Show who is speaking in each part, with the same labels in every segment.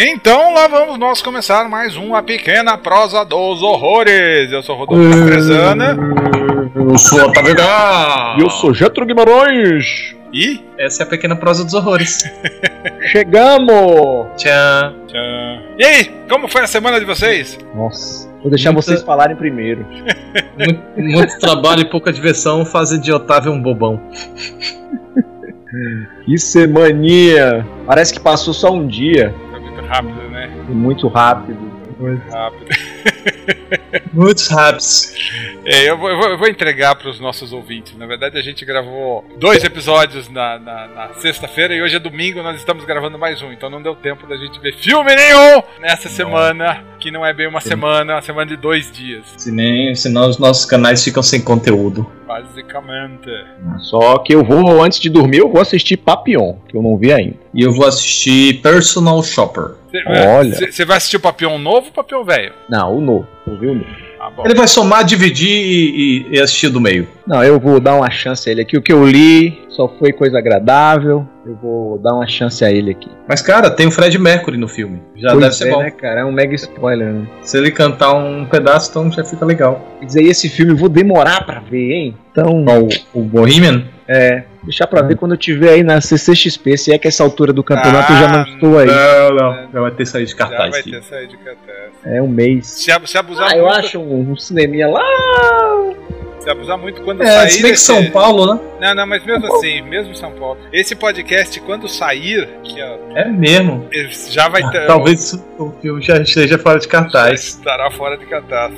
Speaker 1: Então lá vamos nós começar mais um A Pequena Prosa dos Horrores. Eu sou Rodolfo Caprezana.
Speaker 2: Eu sou Otávio.
Speaker 3: E eu sou Getro Guimarães.
Speaker 1: E?
Speaker 2: Essa é a Pequena Prosa dos Horrores.
Speaker 3: Chegamos!
Speaker 2: Tchau.
Speaker 1: Tchau. E aí, como foi a semana de vocês?
Speaker 3: Nossa, vou deixar
Speaker 2: Muita-
Speaker 3: vocês falarem primeiro.
Speaker 2: Muito, muito trabalho e pouca diversão fazem de Otávio um bobão.
Speaker 3: Que semaninha! Parece que passou só um dia.
Speaker 1: Rápido, né?
Speaker 3: Muito rápido.
Speaker 1: Muito rápido.
Speaker 2: Muitos raps.
Speaker 1: É, eu, vou, eu vou- eu vou entregar para os nossos ouvintes. Na verdade, a gente gravou dois episódios na, na- na sexta-feira e hoje é domingo, nós estamos gravando mais um. Então não deu tempo da gente ver filme nenhum nessa semana, que não é bem uma semana, é uma semana de dois dias,
Speaker 2: Se nem, senão os nossos canais ficam sem conteúdo.
Speaker 1: basicamente.
Speaker 3: Só que eu vou, antes de dormir, eu vou assistir Papillon, que eu não vi ainda.
Speaker 2: E eu vou assistir Personal Shopper.
Speaker 3: Olha.
Speaker 1: Você vai assistir o Papião novo ou o Papião velho?
Speaker 3: Não, o novo. Vou ver o novo.
Speaker 1: Ah, bom.
Speaker 2: Ele vai somar, dividir e, e- e assistir do meio.
Speaker 3: Não, eu vou dar uma chance a ele aqui. O que eu li só foi coisa agradável. Eu vou dar uma chance a ele aqui.
Speaker 2: Mas, cara, tem o Fred Mercury no filme. Já
Speaker 3: Pois
Speaker 2: deve ser
Speaker 3: é,
Speaker 2: bom.
Speaker 3: né, cara? É um mega spoiler, né?
Speaker 2: Se ele cantar um pedaço, então já fica legal.
Speaker 3: Quer dizer, esse filme eu vou demorar pra ver, hein? Então,
Speaker 2: O, o Bohemian?
Speaker 3: É. Deixar pra ver quando eu tiver aí na CCXP. Se é que essa altura do campeonato eu já não
Speaker 1: Ah,
Speaker 3: estou aí.
Speaker 2: Não, não. Já vai ter saído de
Speaker 1: Já
Speaker 2: cartaz.
Speaker 1: vai
Speaker 2: filho.
Speaker 1: ter saído de cartaz.
Speaker 3: É um mês.
Speaker 1: Se, se abusar
Speaker 3: Ah, eu
Speaker 1: muito,
Speaker 3: acho um, um cineminha lá.
Speaker 1: Se abusar muito quando
Speaker 2: É,
Speaker 1: sair.
Speaker 2: se bem que São Paulo, né?
Speaker 1: Não, não, mas mesmo assim, mesmo em São Paulo. Esse podcast, quando sair, que ó,
Speaker 2: É mesmo.
Speaker 1: ele já vai ter.
Speaker 2: Talvez o filme já esteja fora de
Speaker 1: já
Speaker 2: cartaz.
Speaker 1: estará fora de cartaz.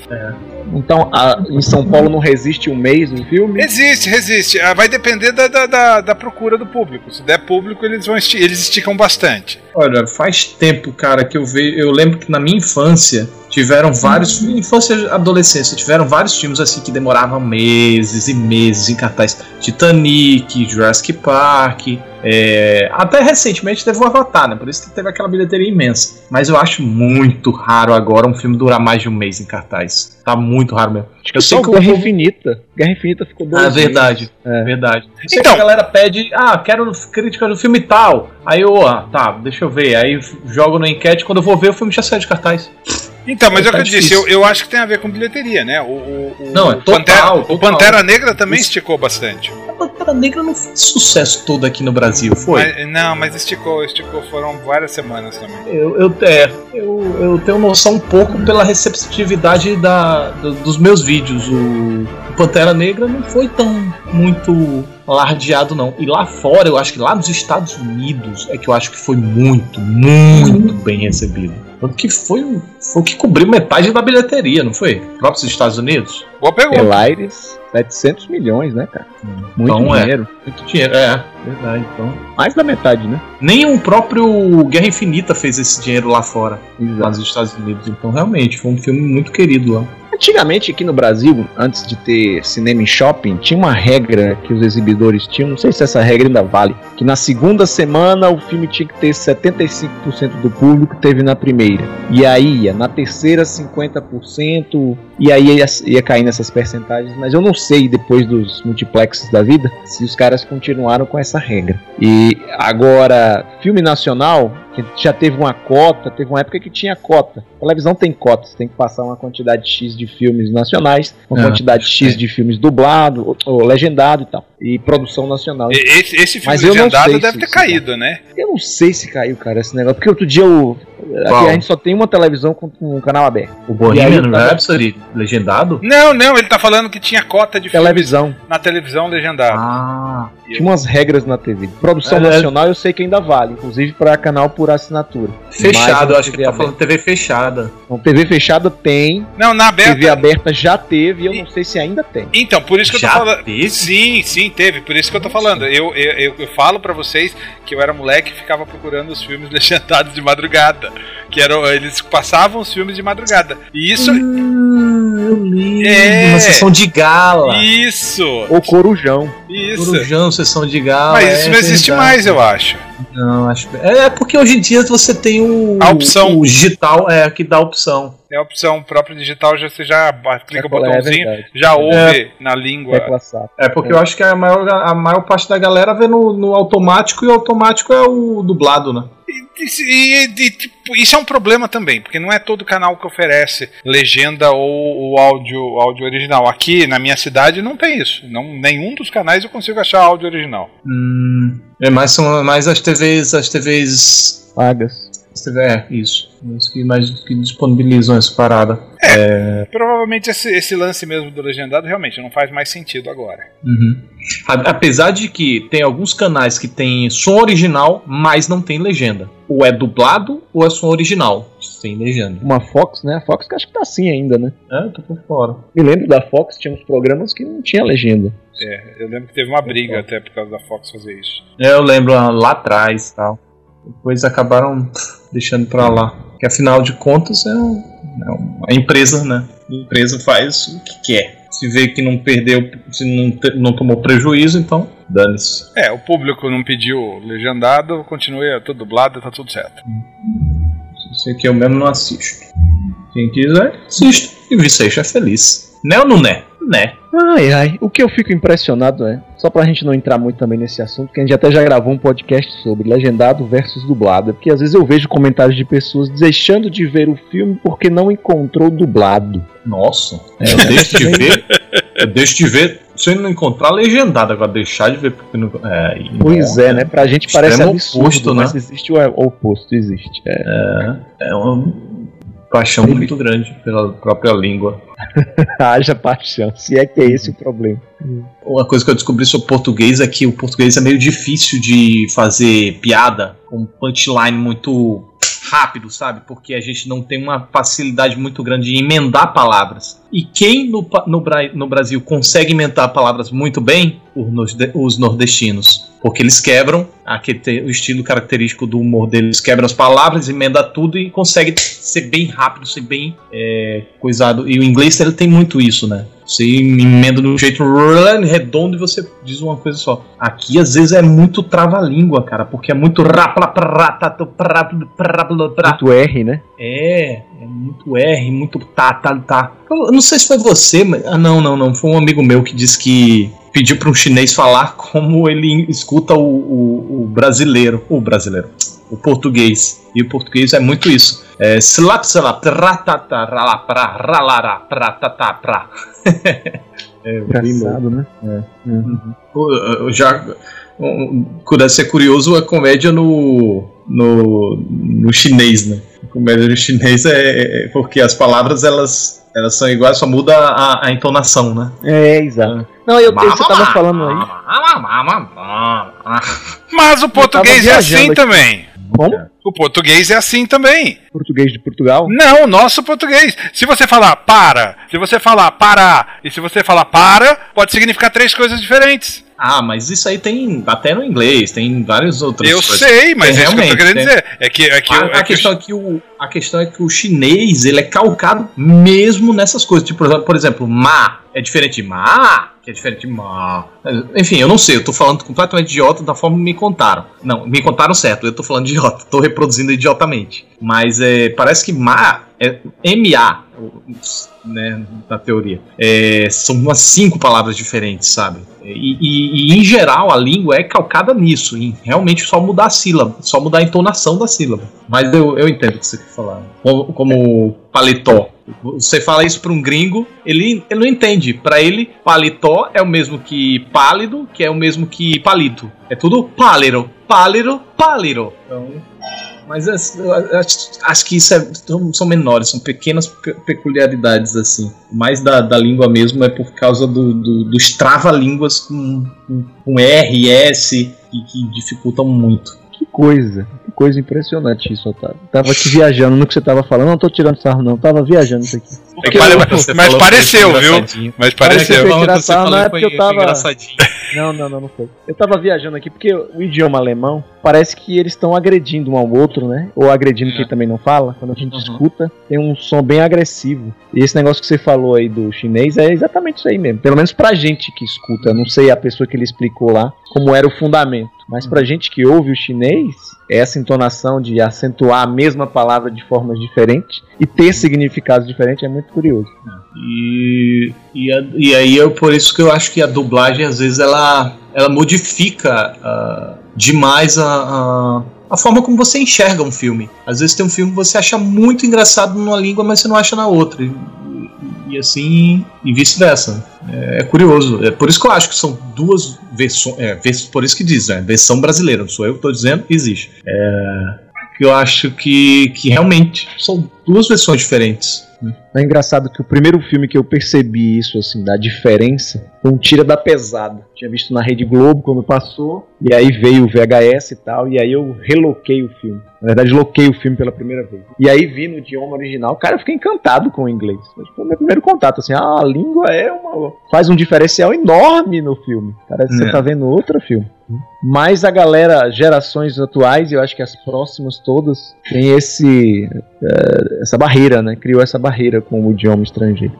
Speaker 3: Então, a- em São Paulo não resiste um mês o filme?
Speaker 1: Existe, resiste. Ah, Vai depender da, da, da, da procura do público. Se der público, eles vão esti eles esticam bastante.
Speaker 2: Olha, faz tempo, cara, que eu vejo. Eu lembro que na minha infância tiveram vários. Infância e adolescência, tiveram vários filmes assim que demoravam meses e meses em cartaz. Titanic, Jurassic Park. é, Até recentemente teve o Avatar, né? Por isso que teve aquela bilheteria imensa. Mas eu acho muito raro agora um filme durar mais de um mês em cartaz. Tá muito raro mesmo.
Speaker 3: Acho que
Speaker 2: eu
Speaker 3: só
Speaker 2: sei que o
Speaker 3: Guerra Infinita. Guerra Infinita ficou dois
Speaker 2: Ah, verdade.
Speaker 3: É.
Speaker 2: Verdade. Eu
Speaker 1: Então-
Speaker 2: a galera pede, ah, quero crítica do filme tal. Aí eu, ah, tá, deixa eu ver. Aí jogo na enquete, quando eu vou ver, o filme já saiu de cartaz.
Speaker 1: Então, mas é o
Speaker 2: Tá
Speaker 1: que eu disse, eu, eu acho que tem a ver com bilheteria, né? O, o, o-
Speaker 2: Não, é
Speaker 1: o
Speaker 2: total,
Speaker 1: Pantera, o
Speaker 2: total.
Speaker 1: Pantera Negra também
Speaker 2: Isso.
Speaker 1: esticou bastante.
Speaker 2: A Pantera Negra não fez sucesso todo aqui no Brasil, foi?
Speaker 1: Mas- não, mas esticou, esticou. Foram várias semanas também.
Speaker 2: Eu, eu, é, eu, eu tenho noção um pouco pela receptividade da, do- dos meus vídeos. O, o Pantera Negra não foi tão muito alardeado, não. E lá fora, eu acho que lá nos Estados Unidos é que eu acho que foi muito, muito bem recebido. Tanto que foi, o- foi o que cobriu metade da bilheteria, não foi? Próprios Estados Unidos?
Speaker 1: Boa pergunta.
Speaker 3: Elaires, 700 milhões, né, cara? Muito
Speaker 2: Então, é.
Speaker 3: dinheiro.
Speaker 2: Muito dinheiro, é, verdade. Então.
Speaker 3: Mais da metade, né?
Speaker 2: Nem o próprio Guerra Infinita fez esse dinheiro lá fora, lá
Speaker 3: Exato.
Speaker 2: nos Estados Unidos. Então, realmente, foi um filme muito querido lá.
Speaker 3: Antigamente aqui no Brasil, antes de ter cinema em shopping, tinha uma regra que os exibidores tinham, não sei se essa regra ainda vale, que na segunda semana o filme tinha que ter 75% do público teve na primeira. E aí ia na terceira 50%, e aí ia, ia cair nessas percentagens, mas eu não sei depois dos multiplexes da vida se os caras continuaram com essa regra. E agora, filme nacional, que já teve uma cota, teve uma época que tinha cota. A televisão tem cotas, tem que passar uma quantidade X de filmes nacionais, uma
Speaker 2: É,
Speaker 3: quantidade X
Speaker 2: é.
Speaker 3: de filmes dublado, ou, ou legendado e tal, e produção nacional.
Speaker 1: Esse, esse filme
Speaker 3: Mas
Speaker 1: legendado deve ter caído, né?
Speaker 3: Eu não sei se caiu, cara, esse negócio, porque outro dia eu? Aqui a gente só tem uma televisão com um canal aberto.
Speaker 2: O Bohemian
Speaker 3: tá-
Speaker 2: Rhapsody legendado?
Speaker 1: Não, não, ele tá falando que tinha cota de filmes
Speaker 3: Televisão.
Speaker 1: na televisão legendada.
Speaker 2: Ah,
Speaker 3: Tinha umas regras na TV. Produção
Speaker 2: É, é.
Speaker 3: nacional eu sei que ainda vale, inclusive para canal por assinatura.
Speaker 2: fechado, acho que tá falando TV fechada.
Speaker 3: Então, TV fechada tem,
Speaker 1: Não, na aberta.
Speaker 3: TV aberta já teve, e eu não sei se ainda tem.
Speaker 1: Então, por isso que eu
Speaker 2: Já
Speaker 1: tô falando.
Speaker 2: teve?
Speaker 1: Sim, sim, teve. Por isso que eu tô falando. Eu, eu, eu, eu falo pra vocês que eu era moleque e ficava procurando os filmes legendados de madrugada. Que eram. Eles passavam os filmes de madrugada. E isso.
Speaker 2: Ah, eu lembro.
Speaker 1: É.
Speaker 2: Uma sessão de gala.
Speaker 1: Isso!
Speaker 3: Ou Corujão.
Speaker 1: Isso!
Speaker 2: Corujão, sessão de gala.
Speaker 1: Mas
Speaker 2: é
Speaker 1: isso não existe
Speaker 2: verdade.
Speaker 1: mais, eu acho.
Speaker 2: Não, acho que. É porque hoje em dia você tem o.
Speaker 1: A opção.
Speaker 2: O digital é que dá a opção.
Speaker 1: É a opção própria digital, já, você já clica o
Speaker 3: É, é
Speaker 1: botãozinho,
Speaker 3: verdade.
Speaker 1: já ouve na língua.
Speaker 2: É porque eu acho que a maior, a maior parte da galera vê no, no automático e o automático é o dublado, né?
Speaker 1: E, e- e, tipo, isso é um problema também, porque não é todo canal que oferece legenda ou o áudio, áudio original. Aqui na minha cidade não tem isso. Não, nenhum dos canais eu consigo achar áudio original.
Speaker 2: Hum, é mais, são mais as TVs. As TVs.
Speaker 3: Pagas.
Speaker 2: é, isso. Os que mais que disponibilizam essa parada.
Speaker 1: Provavelmente esse, esse lance mesmo do legendado realmente não faz mais sentido agora.
Speaker 2: Uhum. A- Apesar de que tem alguns canais que tem som original, mas não tem legenda. Ou é dublado ou é som original, sem legenda.
Speaker 3: Uma Fox, né? A Fox que acho que tá assim ainda, né?
Speaker 2: É, tô por fora.
Speaker 3: Me lembro da Fox, tinha uns programas que não tinha legenda.
Speaker 1: É, eu lembro que teve uma briga até por causa da Fox fazer isso.
Speaker 2: É, eu lembro ah, lá atrás e tal. Depois acabaram pff, deixando pra lá. Que afinal de contas é, um- é uma empresa, né? A empresa faz o que quer. Se vê que não perdeu, se não, te- não tomou prejuízo, então dane-se.
Speaker 1: É, o público não pediu legendado, continua tudo dublado, tá tudo certo.
Speaker 2: Isso aqui eu mesmo não assisto. Quem quiser, assista. E vi seja feliz. Né ou não né? Né.
Speaker 3: Ai, ai. O que eu fico impressionado é, só pra gente não entrar muito também nesse assunto, que a gente até já gravou um podcast sobre legendado versus dublado, porque às vezes eu vejo comentários de pessoas deixando de ver o filme porque não encontrou dublado.
Speaker 2: Nossa, eu deixo de ver. Eu deixo de ver se eu não encontrar legendado. Agora deixar de ver porque não. É,
Speaker 3: Pois
Speaker 2: não,
Speaker 3: é, né? Pra gente parece absurdo,
Speaker 2: oposto, né?
Speaker 3: mas existe o oposto, existe. É.
Speaker 2: É uma paixão muito grande pela própria língua.
Speaker 3: Haja paixão, se é que é esse o problema.
Speaker 2: Uma coisa que eu descobri sobre português é que o português é meio difícil de fazer piada com punchline muito rápido, sabe? Porque a gente não tem uma facilidade muito grande de emendar palavras. E quem no, no, no Brasil consegue emendar palavras muito bem? Os norde- Os nordestinos. Porque eles quebram aquele o estilo característico do humor deles, quebram as palavras, emenda tudo e consegue ser bem rápido, ser bem é, coisado. E o inglês ele tem muito isso, né? Você emenda de um jeito redondo e você diz uma coisa só. Aqui às vezes é muito trava-língua, cara, porque é muito
Speaker 3: Muito R, né?
Speaker 2: é, é muito R, muito tá, tá, tá. Eu não sei se foi você, mas. Ah, não, não, não. Foi um amigo meu que disse que pediu para um chinês falar como ele escuta o, o, o brasileiro. O brasileiro. O português. E o português é muito isso. É slap, slap, ratata, ralapra, ralará, pratatá, pra. É.
Speaker 3: Engraçado, né?
Speaker 2: Pô, eu já um, deve ser curioso a comédia no, no, no chinês, né? Comédia no chinês é, é porque as palavras elas, elas são iguais, só muda a, a entonação, né?
Speaker 3: É, exato. Não, eu, eu você tava falando aí.
Speaker 1: Mas o português é assim também.
Speaker 3: Como?
Speaker 1: O português é assim também.
Speaker 3: Português de Portugal?
Speaker 1: Não, o nosso português. Se você falar para, se você falar parar e se você falar para, pode significar três coisas diferentes.
Speaker 2: Ah, mas isso aí tem até no inglês, tem várias outras
Speaker 1: eu
Speaker 2: coisas.
Speaker 1: sei, mas
Speaker 2: É,
Speaker 1: é isso que eu tô querendo
Speaker 2: tem.
Speaker 1: dizer. É que, é que,
Speaker 2: A,
Speaker 1: eu-
Speaker 2: a
Speaker 1: é que
Speaker 2: questão é que o, a questão é que o chinês ele é calcado mesmo nessas coisas. Tipo, por exemplo- por exemplo, ma é diferente de ma, que é diferente de ma. Enfim, eu não sei, eu tô falando completamente idiota da forma que me contaram. Não, me contaram certo, eu tô falando idiota, tô reproduzindo idiotamente. Mas é, parece que ma é MA, né, na teoria. É, são umas cinco palavras diferentes, sabe? E, e- e, em geral a língua é calcada nisso, em realmente só mudar a sílaba, só mudar a entonação da sílaba. Mas eu, eu entendo o que você quer falar. Como, como paletó. Você fala isso para um gringo, ele, ele não entende. Para ele, paletó é o mesmo que pálido, que é o mesmo que palito. É tudo pálido, pálido, pálido. Então, Mas as- eu acho, acho que isso é- são- menores, são pequenas pe- peculiaridades assim. Mais da, da língua mesmo é por causa do, do, dos trava-línguas com, com, com R, S, que, que dificultam muito.
Speaker 3: Que coisa, que coisa impressionante isso, Otávio. Tava aqui viajando no que você tava falando, não tô tirando sarro não, tava viajando isso aqui.
Speaker 1: É que pare- mas pareceu, viu? Mas pareceu.
Speaker 3: Foi
Speaker 2: Falando que
Speaker 3: engraçado,
Speaker 2: falou
Speaker 3: não é
Speaker 2: foi-
Speaker 3: porque eu tava-
Speaker 2: engraçadinho.
Speaker 3: Não, não, não, não foi. Eu tava viajando aqui porque o idioma alemão parece que eles estão agredindo um ao outro, né? Ou agredindo quem também não fala. Quando a gente
Speaker 2: Uhum.
Speaker 3: escuta, tem um som bem agressivo. E esse negócio que você falou aí do chinês é exatamente isso aí mesmo. Pelo menos pra gente que escuta. Eu não sei a pessoa que ele explicou lá como era o fundamento. Mas pra gente que ouve o chinês, essa entonação de acentuar a mesma palavra de formas diferentes e ter significados diferentes é muito curioso.
Speaker 2: E, e, a- e aí é por isso que eu acho que a dublagem às vezes ela, ela modifica ah, demais a, a, a forma como você enxerga um filme. Às vezes tem um filme que você acha muito engraçado numa língua, mas você não acha na outra. E, e- assim, e vice-versa. É, é curioso. É por isso que eu acho que são duas versões. É, por isso que diz, né? Versão brasileira. Não sou eu que estou dizendo, existe. É, eu acho que, que realmente são duas versões diferentes.
Speaker 3: É engraçado que o primeiro filme que eu percebi isso, assim, da diferença, foi um Tira da Pesada. Tinha visto na Rede Globo quando passou, e aí veio o VHS e tal, e aí eu reloquei o filme. Na verdade, loquei o filme pela primeira vez. E aí vi no idioma original, cara, eu fiquei encantado com o inglês. Foi tipo, o meu primeiro contato, assim, ah, a língua é uma. faz um diferencial enorme no filme. Parece que você
Speaker 2: É.
Speaker 3: tá vendo outro filme. Mas a galera, gerações atuais, e eu acho que as próximas todas, tem esse essa barreira, né? Criou essa barreira com o idioma estrangeiro.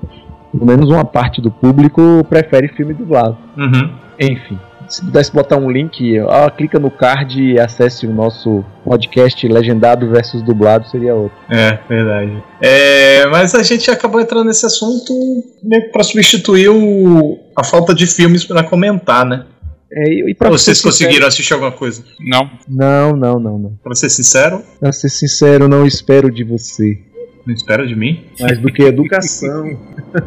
Speaker 3: Pelo menos uma parte do público prefere filme dublado.
Speaker 2: Uhum.
Speaker 3: Enfim, se pudesse botar um link, ó, clica no card e acesse o nosso podcast legendado versus dublado, seria outro.
Speaker 2: É, verdade. É, mas a gente acabou entrando nesse assunto meio que pra substituir o, a falta de filmes pra comentar, né?
Speaker 3: É, pra
Speaker 2: Vocês conseguiram assistir alguma coisa?
Speaker 1: Não.
Speaker 3: Não, não, não, não.
Speaker 2: Pra ser sincero,
Speaker 3: Pra ser sincero, não espero de você.
Speaker 2: Não espera de mim.
Speaker 3: Mais do que educação.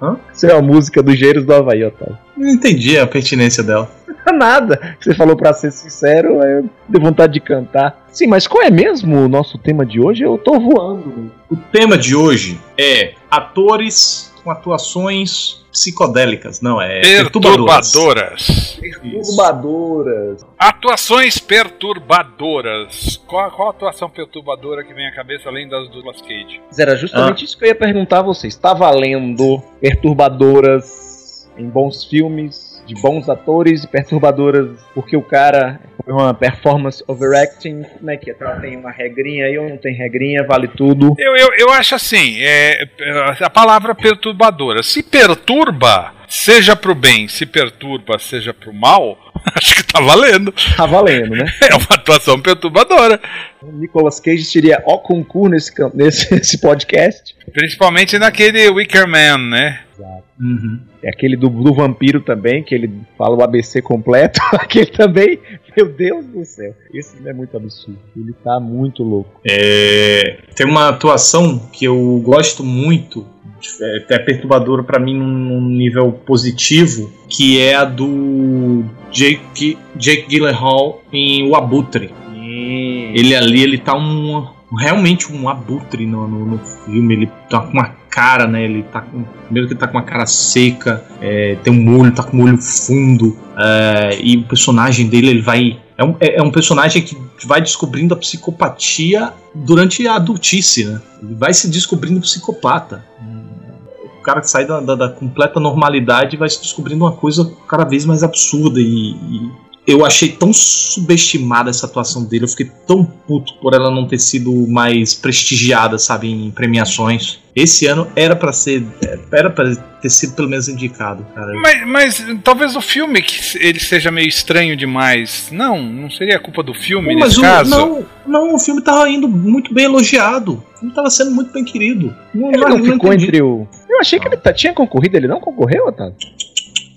Speaker 2: Hã?
Speaker 3: Isso é a música dos Geiros do Havaí, Otávio.
Speaker 2: Não entendi a pertinência dela.
Speaker 3: Nada. Você falou pra ser sincero, eu dei vontade de cantar. Sim, mas qual é mesmo o nosso tema de hoje? Eu tô voando.
Speaker 2: O tema de hoje é atores com atuações psicodélicas. Não, é perturbadoras.
Speaker 1: Perturbadoras.
Speaker 3: Perturbadoras.
Speaker 1: Atuações perturbadoras. Qual, qual atuação perturbadora que vem à cabeça além das do Nicolas Cage?
Speaker 3: Era justamente isso que eu ia perguntar a vocês. Tá valendo perturbadoras em bons filmes, de bons atores e perturbadoras porque o cara foi uma performance overacting? Como é que é? Tem uma regrinha aí ou não tem regrinha? Vale tudo?
Speaker 1: Eu, eu, eu acho assim, é, a palavra perturbadora. Se perturba, seja pro bem, se perturba, seja pro mal, acho que tá valendo.
Speaker 3: Tá valendo, né?
Speaker 1: É uma atuação perturbadora.
Speaker 3: O Nicolas Cage seria ó concurso nesse, nesse, nesse podcast.
Speaker 1: Principalmente naquele Wicker Man, né?
Speaker 2: Uhum.
Speaker 3: É aquele do, do vampiro também, que ele fala o ABC completo. Aquele também, meu Deus do céu. Esse é muito absurdo. Ele tá muito louco.
Speaker 2: É, tem uma atuação que eu gosto muito, é até perturbadora pra mim num, num nível positivo, que é a do Jake, Jake Gyllenhaal em O Abutre. Ele ali, ele tá um realmente um abutre no, no, no filme. Ele tá com uma cara, né? Ele tá com. Primeiro que ele tá com uma cara seca, é, tem um olho, tá com um olho fundo. é, e o personagem dele, ele vai. É um, é é um personagem que vai descobrindo a psicopatia durante a adultice, né? Ele vai se descobrindo psicopata. O cara que sai da, da- da completa normalidade vai se descobrindo uma coisa cada vez mais absurda e- e eu achei tão subestimada essa atuação dele, eu fiquei tão puto por ela não ter sido mais prestigiada, sabe, em premiações. Esse ano era pra ser, era para ter sido pelo menos indicado, cara.
Speaker 1: Mas, mas talvez o filme que ele seja meio estranho demais. Não, não seria culpa do filme
Speaker 2: Mas
Speaker 1: nesse
Speaker 2: o,
Speaker 1: caso?
Speaker 2: não, não, o filme tava indo muito bem elogiado. O filme tava sendo muito bem querido. Não,
Speaker 3: Ele não ficou
Speaker 2: entendi.
Speaker 3: entre o. Eu achei que ele tá- tinha concorrido, ele não concorreu, Otávio?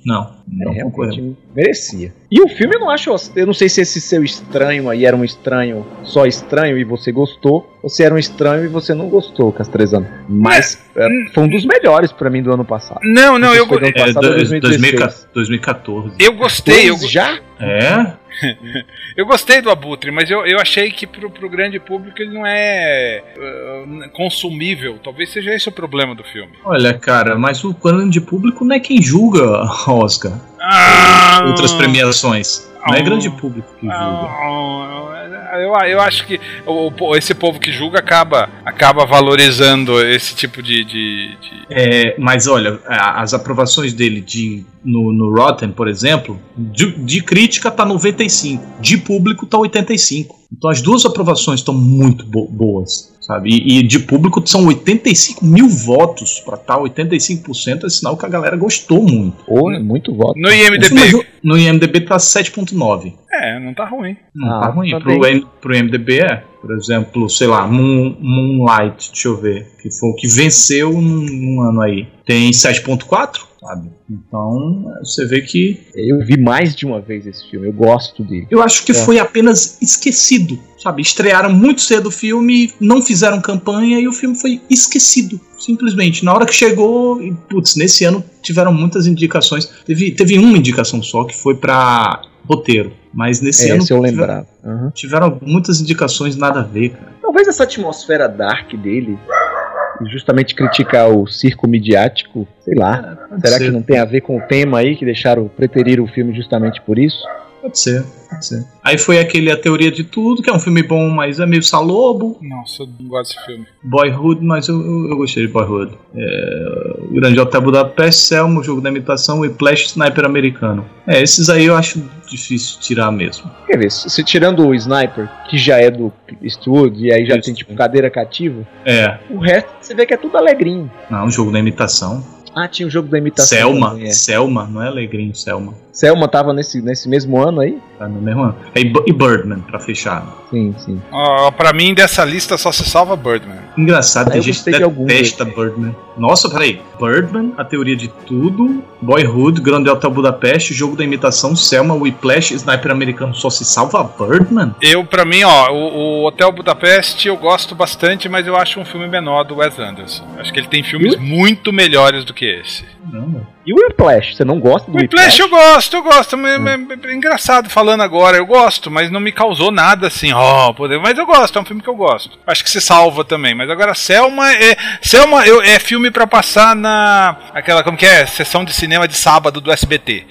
Speaker 2: Não, não
Speaker 3: é,
Speaker 2: concorreu.
Speaker 3: realmente merecia. E o filme eu não acho. Eu não sei se esse seu estranho aí era um estranho só estranho e você gostou, ou se era um estranho e você não gostou, Castrezano. Mas é, foi um dos melhores pra mim do ano passado.
Speaker 1: Não, não, eu,
Speaker 3: ano
Speaker 2: É,
Speaker 3: passado ou
Speaker 2: dois-
Speaker 3: 2016.
Speaker 2: 2014.
Speaker 1: eu gostei. Eu,
Speaker 3: já?
Speaker 2: É?
Speaker 1: eu gostei do Abutre, mas eu, eu achei que pro, pro grande público ele não é uh, consumível. Talvez seja esse o problema do filme.
Speaker 2: Olha, cara, mas o grande público não é quem julga Oscar.
Speaker 1: Ah,
Speaker 2: Outras premiações. Não é
Speaker 1: Ah.
Speaker 2: grande público que julga.
Speaker 1: Ah, eu, eu acho que esse povo que julga acaba, acaba valorizando esse tipo de. de, de-
Speaker 2: É, mas olha, as aprovações dele de, no, no Rotten, por exemplo, de, de crítica tá 95, de público tá 85. Então as duas aprovações estão muito bo- boas, sabe? E, e de público são 85 mil votos para tá 85% é sinal que a galera gostou muito.
Speaker 3: Pô, é muito voto.
Speaker 1: No IMDB.
Speaker 2: No IMDB tá 7.9.
Speaker 1: É, não tá ruim.
Speaker 2: Não
Speaker 3: Ah,
Speaker 2: tá ruim.
Speaker 3: tá
Speaker 2: pro,
Speaker 3: bem.
Speaker 2: Pro MDB é. Por exemplo, sei lá, Moon, Moonlight, deixa eu ver, que foi o que venceu num, num ano aí. Tem 7.4, sabe? Então, você vê que.
Speaker 3: Eu vi mais de uma vez esse filme, eu gosto dele.
Speaker 2: Eu acho que
Speaker 3: É.
Speaker 2: foi apenas esquecido, sabe? Estrearam muito cedo o filme, não fizeram campanha e o filme foi esquecido. Simplesmente. Na hora que chegou, e, putz, nesse ano tiveram muitas indicações. Teve, teve uma indicação só que foi pra roteiro. Mas nesse
Speaker 3: É,
Speaker 2: ano
Speaker 3: se eu lembrava. Aham.
Speaker 2: tiveram muitas indicações nada a ver, cara.
Speaker 3: Talvez essa atmosfera dark dele, e justamente criticar o circo midiático, sei lá.
Speaker 2: Pode
Speaker 3: Será
Speaker 2: ser,
Speaker 3: que não tem a ver com o tema aí que deixaram preterir o filme justamente por isso?
Speaker 2: Pode ser, pode ser. Aí foi aquele A Teoria de Tudo, que é um filme bom, mas é meio salobo.
Speaker 1: Nossa, eu não gosto desse filme.
Speaker 2: Boyhood, mas eu, eu, eu gostei de Boyhood. É, o Grande Hotel Budapeste, Selma, o Jogo da Imitação e Flash Sniper Americano. É, esses aí eu acho difícil tirar mesmo.
Speaker 3: Quer ver, se se tirando o Sniper, que já é do estúdio, e aí já
Speaker 2: Isso.
Speaker 3: tem tipo cadeira cativa,
Speaker 2: É,
Speaker 3: o resto você vê que é tudo alegrinho.
Speaker 2: não, o Jogo da Imitação.
Speaker 3: Ah, tinha o jogo da imitação.
Speaker 2: Selma,
Speaker 3: também, é.
Speaker 2: Selma, não é Alegrinho, Selma.
Speaker 3: Selma tava nesse, nesse mesmo ano aí?
Speaker 2: Tá no mesmo ano. É, e e Birdman, pra fechar.
Speaker 3: Sim, sim.
Speaker 1: Ó, pra mim, dessa lista só se salva Birdman.
Speaker 2: Engraçado, tem gente que
Speaker 3: de algum
Speaker 2: detesta Birdman. Nossa, peraí. Birdman, A Teoria de Tudo, Boyhood, Grande Hotel Budapeste, Jogo da Imitação, Selma, Whiplash, Sniper Americano só se salva Birdman?
Speaker 1: Eu, pra mim, ó, o, o Hotel Budapeste eu gosto bastante, mas eu acho um filme menor do Wes Anderson. Acho que ele tem filmes muito melhores do que esse.
Speaker 2: Não, mano.
Speaker 3: E o Whiplash? Você não gosta do
Speaker 1: O Whiplash eu gosto, eu gosto. mas- mas- mas É engraçado falando agora, eu gosto, mas não me causou nada assim, ó, poder. Mas eu gosto, é um filme que eu gosto. Acho que se salva também. Mas agora, Selma é. Selma eu- é filme pra passar na. aquela, como que é? Sessão de cinema de sábado do SBT.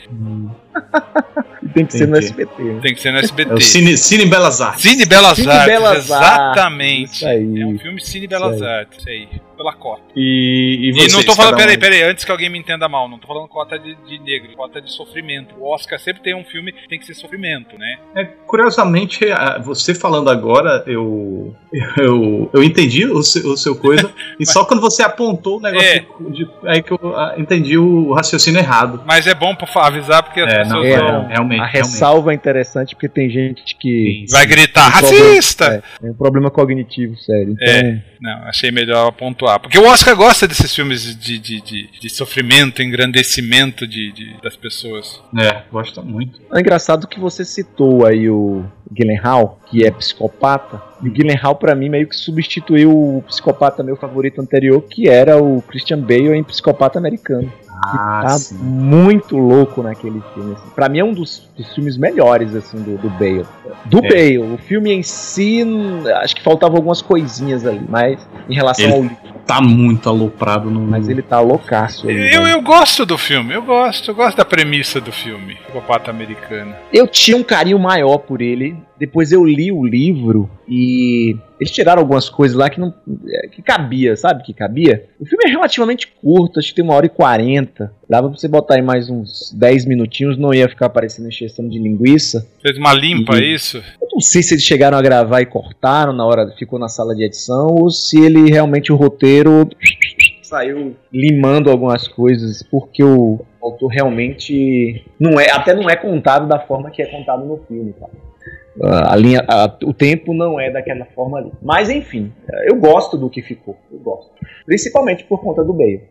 Speaker 3: Tem que
Speaker 2: Tem
Speaker 3: ser no
Speaker 2: que-
Speaker 3: SBT. né?
Speaker 1: Tem que ser no SBT.
Speaker 2: É o Cine, Cine Belas Artes.
Speaker 1: Cine Belas
Speaker 3: Cine
Speaker 1: Artes,
Speaker 3: Belas Artes,
Speaker 1: exatamente.
Speaker 3: isso aí.
Speaker 1: É um filme Cine Belas
Speaker 3: Isso.
Speaker 1: Artes, isso aí, pela cota.
Speaker 2: E, e,
Speaker 1: E
Speaker 2: vocês,
Speaker 1: não tô falando,
Speaker 2: um?
Speaker 1: peraí, peraí, antes que alguém me entenda mal, não tô falando cota de, de negro, cota de sofrimento. O Oscar sempre tem um filme que tem que ser sofrimento, né?
Speaker 2: É, curiosamente, você falando agora, eu eu, eu entendi o seu, o seu coisa, e só quando você apontou o negócio
Speaker 1: É.
Speaker 2: de, de- aí que eu entendi o raciocínio errado.
Speaker 1: Mas é bom pra avisar porque as
Speaker 2: É,
Speaker 1: pessoas
Speaker 2: não,
Speaker 3: é,
Speaker 1: vão-
Speaker 2: realmente.
Speaker 3: A
Speaker 2: realmente.
Speaker 3: ressalva é interessante porque tem gente que
Speaker 2: Sim,
Speaker 1: vai gritar
Speaker 3: problema-
Speaker 1: racista.
Speaker 3: é, tem um problema cognitivo sério. Então,
Speaker 1: É. Não, achei melhor pontuar. Porque o Oscar gosta desses filmes de, de, de, de sofrimento, engrandecimento de, de- das pessoas.
Speaker 2: É, gosta muito.
Speaker 3: É engraçado que você citou aí o Gyllenhaal, que é psicopata. E o Gyllenhaal, pra mim, meio que substituiu o psicopata meu favorito anterior, que era o Christian Bale em Psicopata Americano.
Speaker 2: Ah,
Speaker 3: tá
Speaker 2: sim.
Speaker 3: muito louco naquele filme. assim. Pra mim é um dos, dos filmes melhores, assim, do, do Bale. Do
Speaker 2: É.
Speaker 3: Bale. O filme em si, n- acho que faltavam algumas coisinhas ali, mas em relação
Speaker 2: Ele-
Speaker 3: ao livro.
Speaker 2: Tá muito aloprado no.
Speaker 3: Mas ele tá loucaço aí.
Speaker 1: Eu,
Speaker 3: né?
Speaker 1: eu gosto do filme, eu gosto, eu gosto da premissa do filme, Psicopata Americano.
Speaker 3: Eu tinha um carinho maior por ele. Depois eu li o livro e eles tiraram algumas coisas lá que não é, que cabia, sabe? Que cabia. O filme é relativamente curto, acho que tem uma hora e quarenta. Dava pra você botar aí mais uns 10 minutinhos, não ia ficar parecendo encheção de linguiça.
Speaker 1: Fez uma limpa,
Speaker 3: Uhum.
Speaker 1: é isso?
Speaker 3: Eu não sei se eles chegaram a gravar e cortaram na hora, ficou na sala de edição, ou se ele realmente o roteiro saiu limando algumas coisas, porque o autor realmente não é, até não é contado da forma que é contado no filme, tá? A linha, a- o tempo não é daquela forma ali. Mas enfim, eu gosto do que ficou, eu gosto. Principalmente por conta do Bale.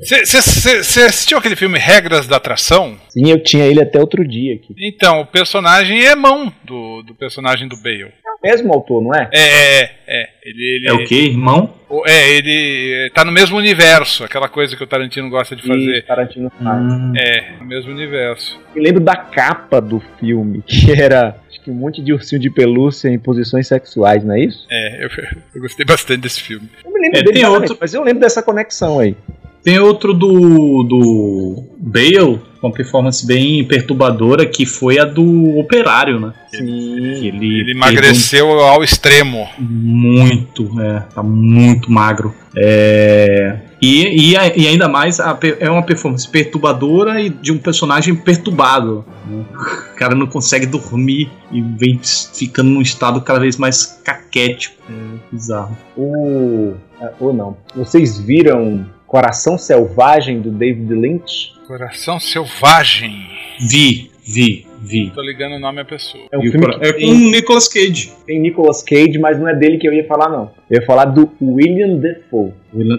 Speaker 1: Você assistiu aquele filme Regras da Atração?
Speaker 3: Sim, eu tinha ele até outro dia aqui.
Speaker 1: Então, o personagem é mão do, do personagem do Bale.
Speaker 3: É o mesmo autor, não é?
Speaker 1: É, é, é. Ele, ele,
Speaker 2: É o quê, irmão?
Speaker 1: É, ele tá no mesmo universo, aquela coisa que o Tarantino gosta de fazer.
Speaker 3: Tarantino faz.
Speaker 2: Hum,
Speaker 1: É, no mesmo universo.
Speaker 3: Eu lembro da capa do filme, que era acho que um monte de ursinho de pelúcia em posições sexuais, não é isso?
Speaker 1: É, eu, eu gostei bastante desse filme.
Speaker 3: Eu me lembro
Speaker 2: É,
Speaker 3: dele
Speaker 2: tem outro-
Speaker 3: mas eu lembro dessa conexão aí.
Speaker 2: Tem outro do, do Bale, uma performance bem perturbadora, que foi a do Operário, né?
Speaker 3: Sim.
Speaker 2: Ele,
Speaker 1: Ele emagreceu ao extremo.
Speaker 2: um- muito, é, tá muito magro. É, e, e, e ainda mais, a é uma performance perturbadora e de um personagem perturbado. né? O cara não consegue dormir e vem ficando num estado cada vez mais caquético. É bizarro.
Speaker 3: O. Ou não. Vocês viram Coração Selvagem do David Lynch?
Speaker 1: Coração Selvagem.
Speaker 2: Vi, vi, vi.
Speaker 1: Tô ligando o nome à pessoa.
Speaker 3: É um
Speaker 2: E
Speaker 3: filme
Speaker 2: cora-
Speaker 3: que
Speaker 2: é com
Speaker 3: tem,
Speaker 2: Nicolas Cage.
Speaker 3: tem Nicolas Cage, mas não é dele que eu ia falar, não. Eu ia falar do William Defoe.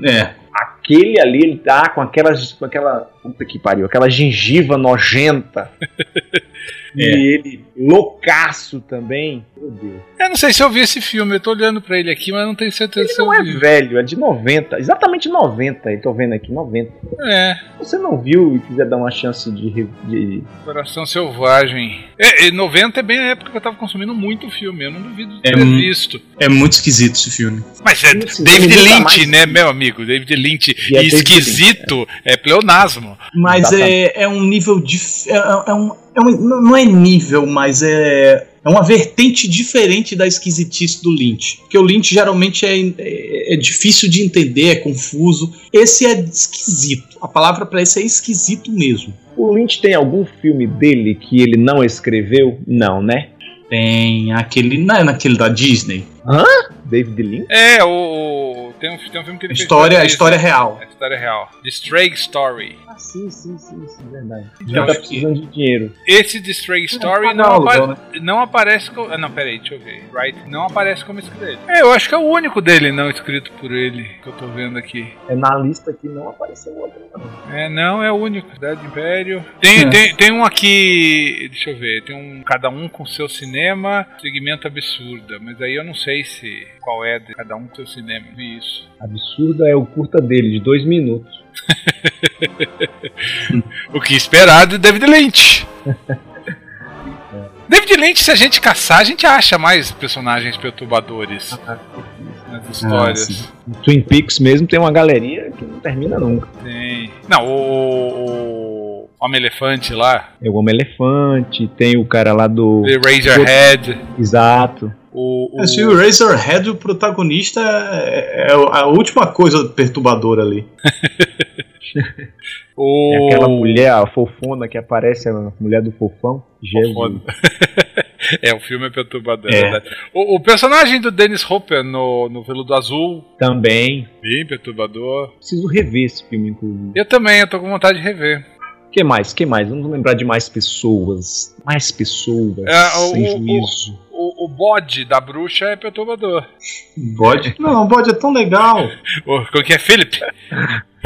Speaker 2: É,
Speaker 3: Aquele ali, ele tá com aquela. Com aquela puta que pariu, aquela gengiva nojenta. E
Speaker 2: É.
Speaker 3: ele, loucaço também. Meu Deus.
Speaker 1: Eu não sei se eu vi esse filme, eu tô olhando pra ele aqui, mas não tenho certeza
Speaker 3: Ele
Speaker 1: se eu
Speaker 3: não é
Speaker 1: vi.
Speaker 3: velho, é de 90. Exatamente 90, eu tô vendo aqui, 90.
Speaker 1: É,
Speaker 3: Se você não viu e quiser dar uma chance de. de-
Speaker 1: Coração Selvagem. É, e 90 é bem a época que eu tava consumindo muito filme, eu não duvido de
Speaker 2: É
Speaker 1: ter
Speaker 2: mu-
Speaker 1: visto.
Speaker 2: é muito esquisito esse filme.
Speaker 1: Mas é David Lynch,
Speaker 3: mais-
Speaker 1: né, meu amigo? David Lynch.
Speaker 3: E é
Speaker 1: E
Speaker 3: David
Speaker 1: esquisito é pleonasmo.
Speaker 2: Mas
Speaker 3: Exatamente.
Speaker 2: é, é um nível dif... é, é um, é um- não é nível, mas é, é uma vertente diferente da esquisitice do Lynch. Porque o Lynch geralmente é, é, é difícil de entender, é confuso. Esse é esquisito. A palavra pra esse é esquisito mesmo.
Speaker 3: O Lynch tem algum filme dele que ele não escreveu? Não, né?
Speaker 2: Tem aquele. Não é naquele da Disney.
Speaker 3: David Lynch?
Speaker 1: É, o. o- Tem um, tem um filme que ele fez
Speaker 2: História,
Speaker 1: pra
Speaker 2: a
Speaker 1: Disney.
Speaker 2: história real.
Speaker 1: É a história real. The Stray Story.
Speaker 3: Ah, sim, sim, sim, sim, verdade.
Speaker 1: Então,
Speaker 3: Já tá precisando de dinheiro.
Speaker 1: Esse The Stray Story
Speaker 2: pagar
Speaker 1: não, apa-
Speaker 2: né?
Speaker 1: não aparece como. Ah, não, peraí, deixa eu ver. Right? Não aparece como escrito. É, eu acho que é o único dele não escrito por ele que eu tô vendo aqui.
Speaker 3: É na lista que não apareceu outro. não.
Speaker 1: É, não, é o único. Cidade Império. Tem,
Speaker 2: É.
Speaker 1: tem, tem um aqui. Deixa eu ver. Tem um. Cada um com seu cinema. Segmento absurda. Mas aí eu não sei se. Qual é de cada um com seu cinema. Vi isso.
Speaker 3: Absurda é o curta dele, de dois minutos.
Speaker 1: O que esperar de David Lynch. David Lynch, se a gente caçar, a gente acha mais personagens perturbadores nas histórias.
Speaker 2: sim.
Speaker 3: No Twin Peaks mesmo tem uma galeria que não termina nunca.
Speaker 1: Tem. Não, o. o Homem-Elefante lá.
Speaker 3: É o Homem-Elefante, tem o cara lá do.
Speaker 1: The Razorhead.
Speaker 3: Exato.
Speaker 1: O, o...
Speaker 2: Se o Razorhead, o protagonista, é, é a última coisa perturbadora ali.
Speaker 1: o...
Speaker 3: É aquela mulher, a fofona que aparece, a mulher do fofão. Jesus.
Speaker 1: É, o filme é perturbador, é
Speaker 2: É.
Speaker 1: O, o personagem do Dennis Hopper no, no Veludo Azul,
Speaker 3: Também.
Speaker 1: bem perturbador.
Speaker 3: Preciso rever esse filme, inclusive.
Speaker 1: Eu também, eu tô com vontade de rever.
Speaker 3: que mais? que mais? Vamos lembrar de mais pessoas. Mais pessoas.
Speaker 1: É,
Speaker 3: sem
Speaker 1: o-
Speaker 3: juízo.
Speaker 1: Bode da bruxa é perturbador.
Speaker 2: Bode? Não, o bode é tão legal.
Speaker 1: O, como que é? Philip?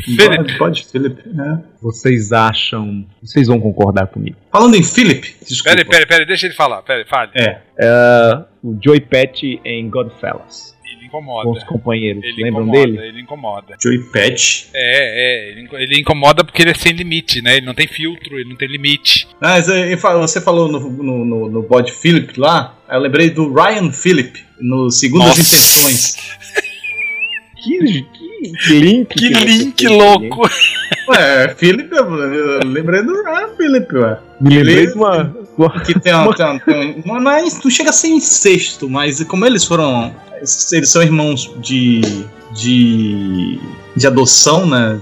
Speaker 1: Philip.
Speaker 2: Bode, Philip. é.
Speaker 3: Vocês acham. Vocês vão concordar comigo.
Speaker 2: Falando em Philip, desculpa.
Speaker 1: Peraí, peraí, peraí, deixa ele falar. Peraí, fale.
Speaker 2: É,
Speaker 3: É, o Joey Patch em Godfellas.
Speaker 1: Ele
Speaker 3: Com
Speaker 1: incomoda.
Speaker 3: os companheiros.
Speaker 1: Ele
Speaker 3: Lembram
Speaker 1: incomoda,
Speaker 3: dele?
Speaker 1: ele incomoda.
Speaker 2: Joey Patch.
Speaker 1: É, é, ele, ele incomoda porque ele é sem limite, né? Ele não tem filtro, ele não tem limite.
Speaker 2: Mas eh, você falou no, no, no, no bode Philip lá, eu lembrei do Ryan Philip, no Segundas
Speaker 1: Nossa.
Speaker 2: Intenções.
Speaker 3: Que, que, link.
Speaker 1: Que link louco!
Speaker 2: Ué, Philip, eu, lembrei do Ryan Philip, ué.
Speaker 3: Me lembrei de uma. uma-
Speaker 2: Que tem, um, tem, tem não, é, não chega a ser incesto, mas como eles foram. Eles são irmãos de. de. de adoção, né?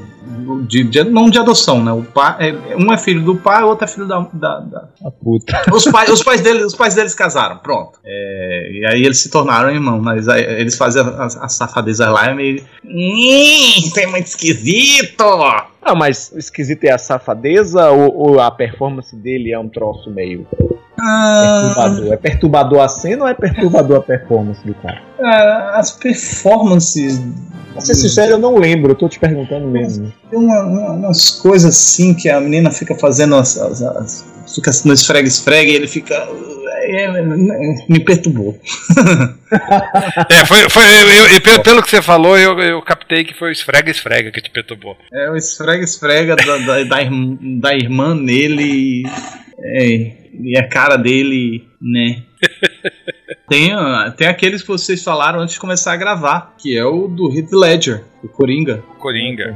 Speaker 2: De, de- não de adoção, né? O pai, é- um é filho do pai, o outro é filho da. da- da-
Speaker 3: a puta.
Speaker 2: Os, pais, os, pais deles, os pais deles casaram, pronto. É, e aí eles se tornaram irmãos, mas aí eles fazem as, as safadezas lá e meio. "Hum, Isso é muito esquisito!
Speaker 3: Ah, mas o esquisito é a safadeza ou, ou a performance dele é um troço meio
Speaker 2: Ah,
Speaker 3: perturbador? É perturbador a cena ou é perturbador a performance do cara?
Speaker 2: ah, as performances.
Speaker 3: Pra ser sincero, eu não lembro, eu tô te perguntando mesmo.
Speaker 2: Tem uma- uma- umas coisas assim que a menina fica fazendo as. as, as fica no esfrega-esfrega e ele fica. É, é, me perturbou.
Speaker 1: é, foi, foi eu, eu, pelo que você falou, eu, eu captei que foi o esfrega-esfrega que te perturbou.
Speaker 2: É, o esfrega-esfrega da, da, da, irmã, da irmã nele é, e a cara dele, né? Tem, tem aqueles que vocês falaram antes de começar a gravar, que é o do Heath Ledger, o Coringa.
Speaker 1: Coringa.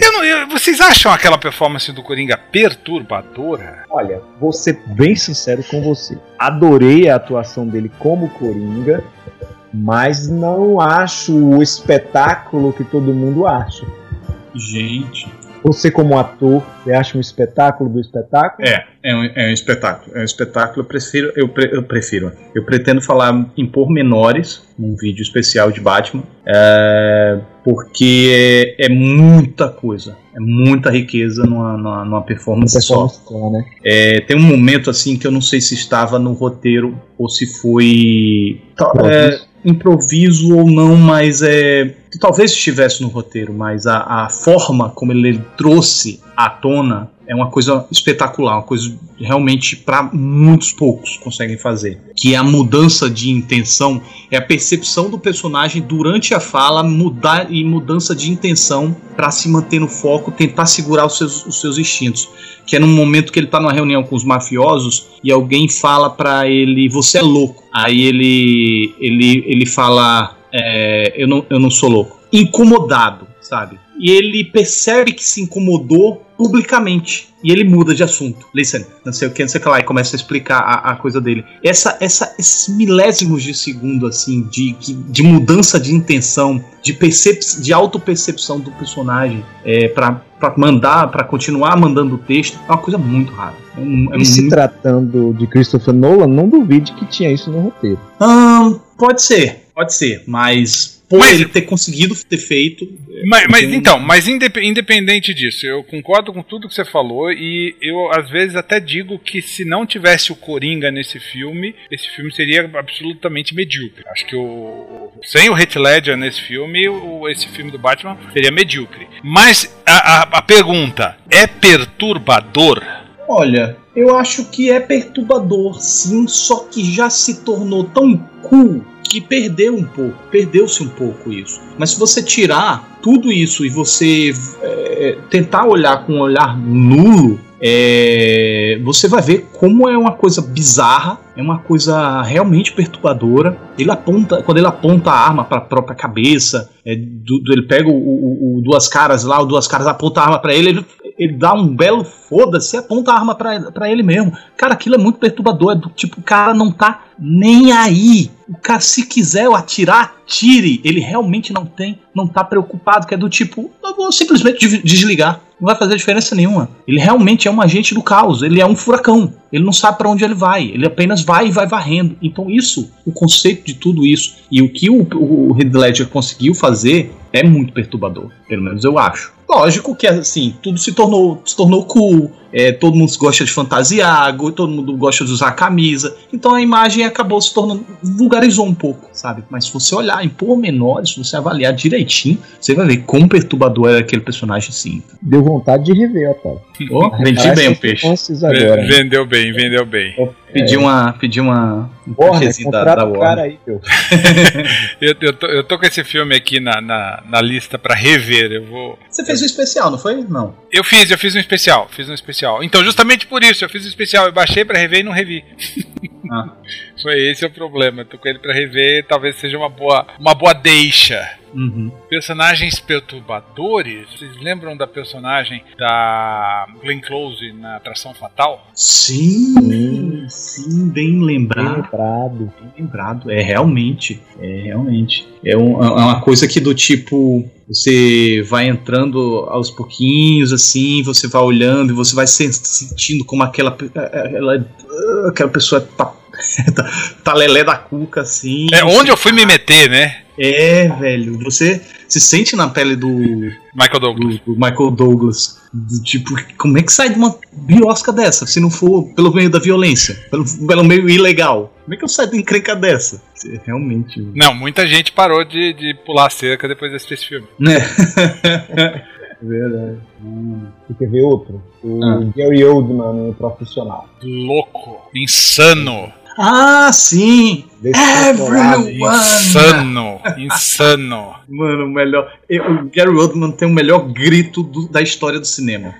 Speaker 1: Eu não, eu, vocês acham aquela performance do Coringa perturbadora?
Speaker 3: Olha, vou ser bem sincero com você. Adorei a atuação dele como Coringa, mas não acho o espetáculo que todo mundo acha.
Speaker 2: Gente,
Speaker 3: você, como ator, você acha um espetáculo do espetáculo?
Speaker 2: É, é um, é um espetáculo. É um espetáculo. Eu prefiro, eu, pre, eu prefiro. Eu pretendo falar em pormenores num vídeo especial de Batman, é, porque é, é, muita coisa. É muita riqueza numa, numa, numa performance, performance só. né? é, tem um momento assim que eu não sei se estava no roteiro ou se foi. É, improviso ou não, mas é. Talvez estivesse no roteiro, mas a, a forma como ele trouxe à tona é uma coisa espetacular, uma coisa realmente para muitos poucos conseguem fazer. Que é a mudança de intenção, é a percepção do personagem durante a fala mudar e mudança de intenção para se manter no foco, tentar segurar os seus, os seus instintos. Que é num momento que ele tá numa reunião com os mafiosos e alguém fala para ele: Você é louco. Aí ele, ele, ele fala: é, eu, não, eu não sou louco. Incomodado, sabe? E ele percebe que se incomodou publicamente. E ele muda de assunto. Listen, não sei o que, não sei o que lá, e começa a explicar a, a coisa dele. Essa, essa, esses milésimos de segundo, assim, de, de mudança de intenção, de, percep de autopercepção do personagem é, para mandar, para continuar mandando o texto, é uma coisa muito rara. É,
Speaker 3: é e se tratando de Christopher Nolan, não duvide que tinha isso no roteiro.
Speaker 2: Hum, pode ser, pode ser, mas por mas, ele ter conseguido ter feito.
Speaker 1: Mas, mas então, mas independente disso, eu concordo com tudo que você falou e eu às vezes até digo que se não tivesse o Coringa nesse filme, esse filme seria absolutamente medíocre. Acho que o sem o Heath Ledger nesse filme, o, esse filme do Batman seria medíocre. Mas a, a, a pergunta é perturbador?
Speaker 2: Olha, eu acho que é perturbador, sim, só que já se tornou tão cool que perdeu um pouco, perdeu-se um pouco isso. Mas se você tirar tudo isso e você é, tentar olhar com um olhar nulo, é, você vai ver como é uma coisa bizarra, é uma coisa realmente perturbadora. Ele aponta, quando ele aponta a arma para a própria cabeça, é, do, do, ele pega o, o, o, duas caras lá, o duas caras aponta a arma para ele, ele, ele dá um belo foda-se e aponta a arma para ele mesmo. Cara, aquilo é muito perturbador, é do tipo, o cara não tá nem aí. O cara, se quiser atirar, tire. Ele realmente não tem, não tá preocupado, que é do tipo, eu vou simplesmente desligar. Não vai fazer diferença nenhuma. Ele realmente é um agente do caos, ele é um furacão. Ele não sabe para onde ele vai, ele apenas vai e vai varrendo. Então, isso, o conceito de tudo isso e o que o, o Heath Ledger conseguiu fazer é muito perturbador, pelo menos eu acho. Lógico que assim, tudo se tornou, se tornou cool, é, todo mundo gosta de fantasiar, todo mundo gosta de usar camisa. Então a imagem acabou se tornando. vulgarizou um pouco, sabe? Mas se você olhar em pormenores, se você avaliar direitinho, você vai ver quão perturbador era aquele personagem sim.
Speaker 3: Deu vontade de rever, Otávio.
Speaker 2: Oh, vendi bem o peixe.
Speaker 1: Agora, vendeu bem, vendeu bem.
Speaker 2: Pedi é. uma. Pedi uma.
Speaker 3: Um Porra, da, da Warner. Aí,
Speaker 1: eu, eu, tô, eu tô com esse filme aqui na, na, na lista pra rever. Eu vou.
Speaker 2: Você fez um especial, não foi? Não.
Speaker 1: Eu fiz, eu fiz um especial. Fiz um especial. Então, justamente por isso, eu fiz um especial. Eu baixei pra rever e não revi. Ah. Foi esse o problema. Eu tô com ele pra rever. Talvez seja uma boa, uma boa deixa.
Speaker 2: Uhum.
Speaker 1: Personagens perturbadores. Vocês lembram da personagem da Glenn Close na Atração Fatal?
Speaker 2: Sim, sim, bem lembrado.
Speaker 3: Bem lembrado.
Speaker 2: Bem lembrado. É realmente. É realmente. É, um, é uma coisa que do tipo. Você vai entrando aos pouquinhos, assim, você vai olhando e você vai sentindo como aquela, aquela, aquela pessoa tá tá, tá lelé da cuca, assim.
Speaker 1: É onde eu fui me meter, né?
Speaker 2: É, velho. Você se sente na pele do.
Speaker 1: Michael Douglas.
Speaker 2: Do, do Michael Douglas. Do, tipo, como é que sai de uma biosca dessa? Se não for pelo meio da violência, pelo, pelo meio ilegal. Como é que eu saio de encrenca dessa? Realmente.
Speaker 1: Não, muita gente parou de, de pular a cerca depois desse filme.
Speaker 2: Né?
Speaker 3: Verdade. Hum. Você quer ver outro? O ah. Gary Oldman, profissional.
Speaker 1: Louco. Insano.
Speaker 2: Ah, sim! Everyone!
Speaker 1: Insano! Insano!
Speaker 2: Mano, o melhor. O Gary Oldman tem o melhor grito do- da história do cinema.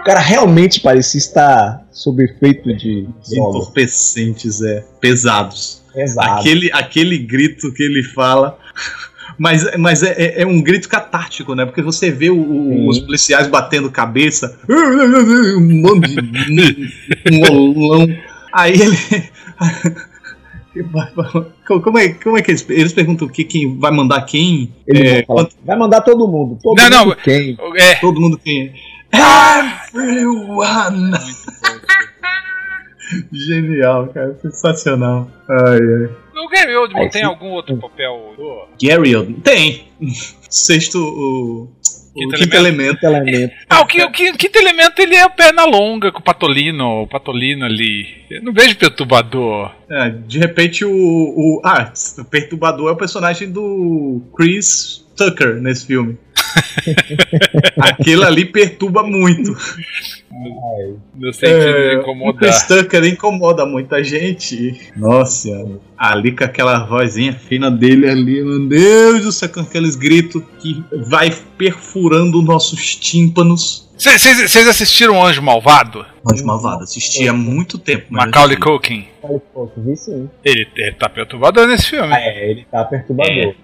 Speaker 3: O cara realmente parecia estar sob efeito de.
Speaker 2: Entorpecentes, é. Pesados.
Speaker 3: Exato.
Speaker 2: Aquele, aquele grito que ele fala. Mas, mas é, é- é um grito catártico, né? Porque você vê o- o- os policiais batendo cabeça. Um monte de. Um olão. Aí ele. Como é, como é que eles, eles perguntam o que quem vai mandar quem?
Speaker 3: Ele
Speaker 2: É,
Speaker 3: vai falar, vai mandar todo mundo. Todo
Speaker 1: Não,
Speaker 3: mundo
Speaker 1: não.
Speaker 3: quem?
Speaker 1: É.
Speaker 2: todo mundo quem? Everyone! Genial, cara, sensacional. Ai, ai.
Speaker 1: O Gary Oldman
Speaker 3: Aí
Speaker 1: tem
Speaker 3: sim.
Speaker 1: algum outro papel? do-
Speaker 2: Gary Oldman. Tem. Sexto, o.
Speaker 1: Quinto
Speaker 2: o quinto elemento.
Speaker 3: Quinto elemento.
Speaker 1: Ah, o, o quinto elemento ele é o perna longa com o Patolino, o Patolino ali. Eu não vejo perturbador.
Speaker 2: É, de repente o, o. Ah, o perturbador é o personagem do Chris Tucker nesse filme. Aquele ali perturba muito.
Speaker 1: No sentido de
Speaker 2: É, o
Speaker 1: incomodar.
Speaker 2: Chris Tucker incomoda muita gente. Nossa, ali com aquela vozinha fina dele ali, meu Deus do céu, com aqueles gritos que vai perfurando nossos tímpanos.
Speaker 1: Vocês assistiram Anjo Malvado?
Speaker 2: Anjo Malvado, assisti há muito tempo.
Speaker 1: Macaulay. Culkin.
Speaker 3: Vi sim.
Speaker 1: Ele, ele tá perturbador nesse filme.
Speaker 3: É, ele tá perturbador.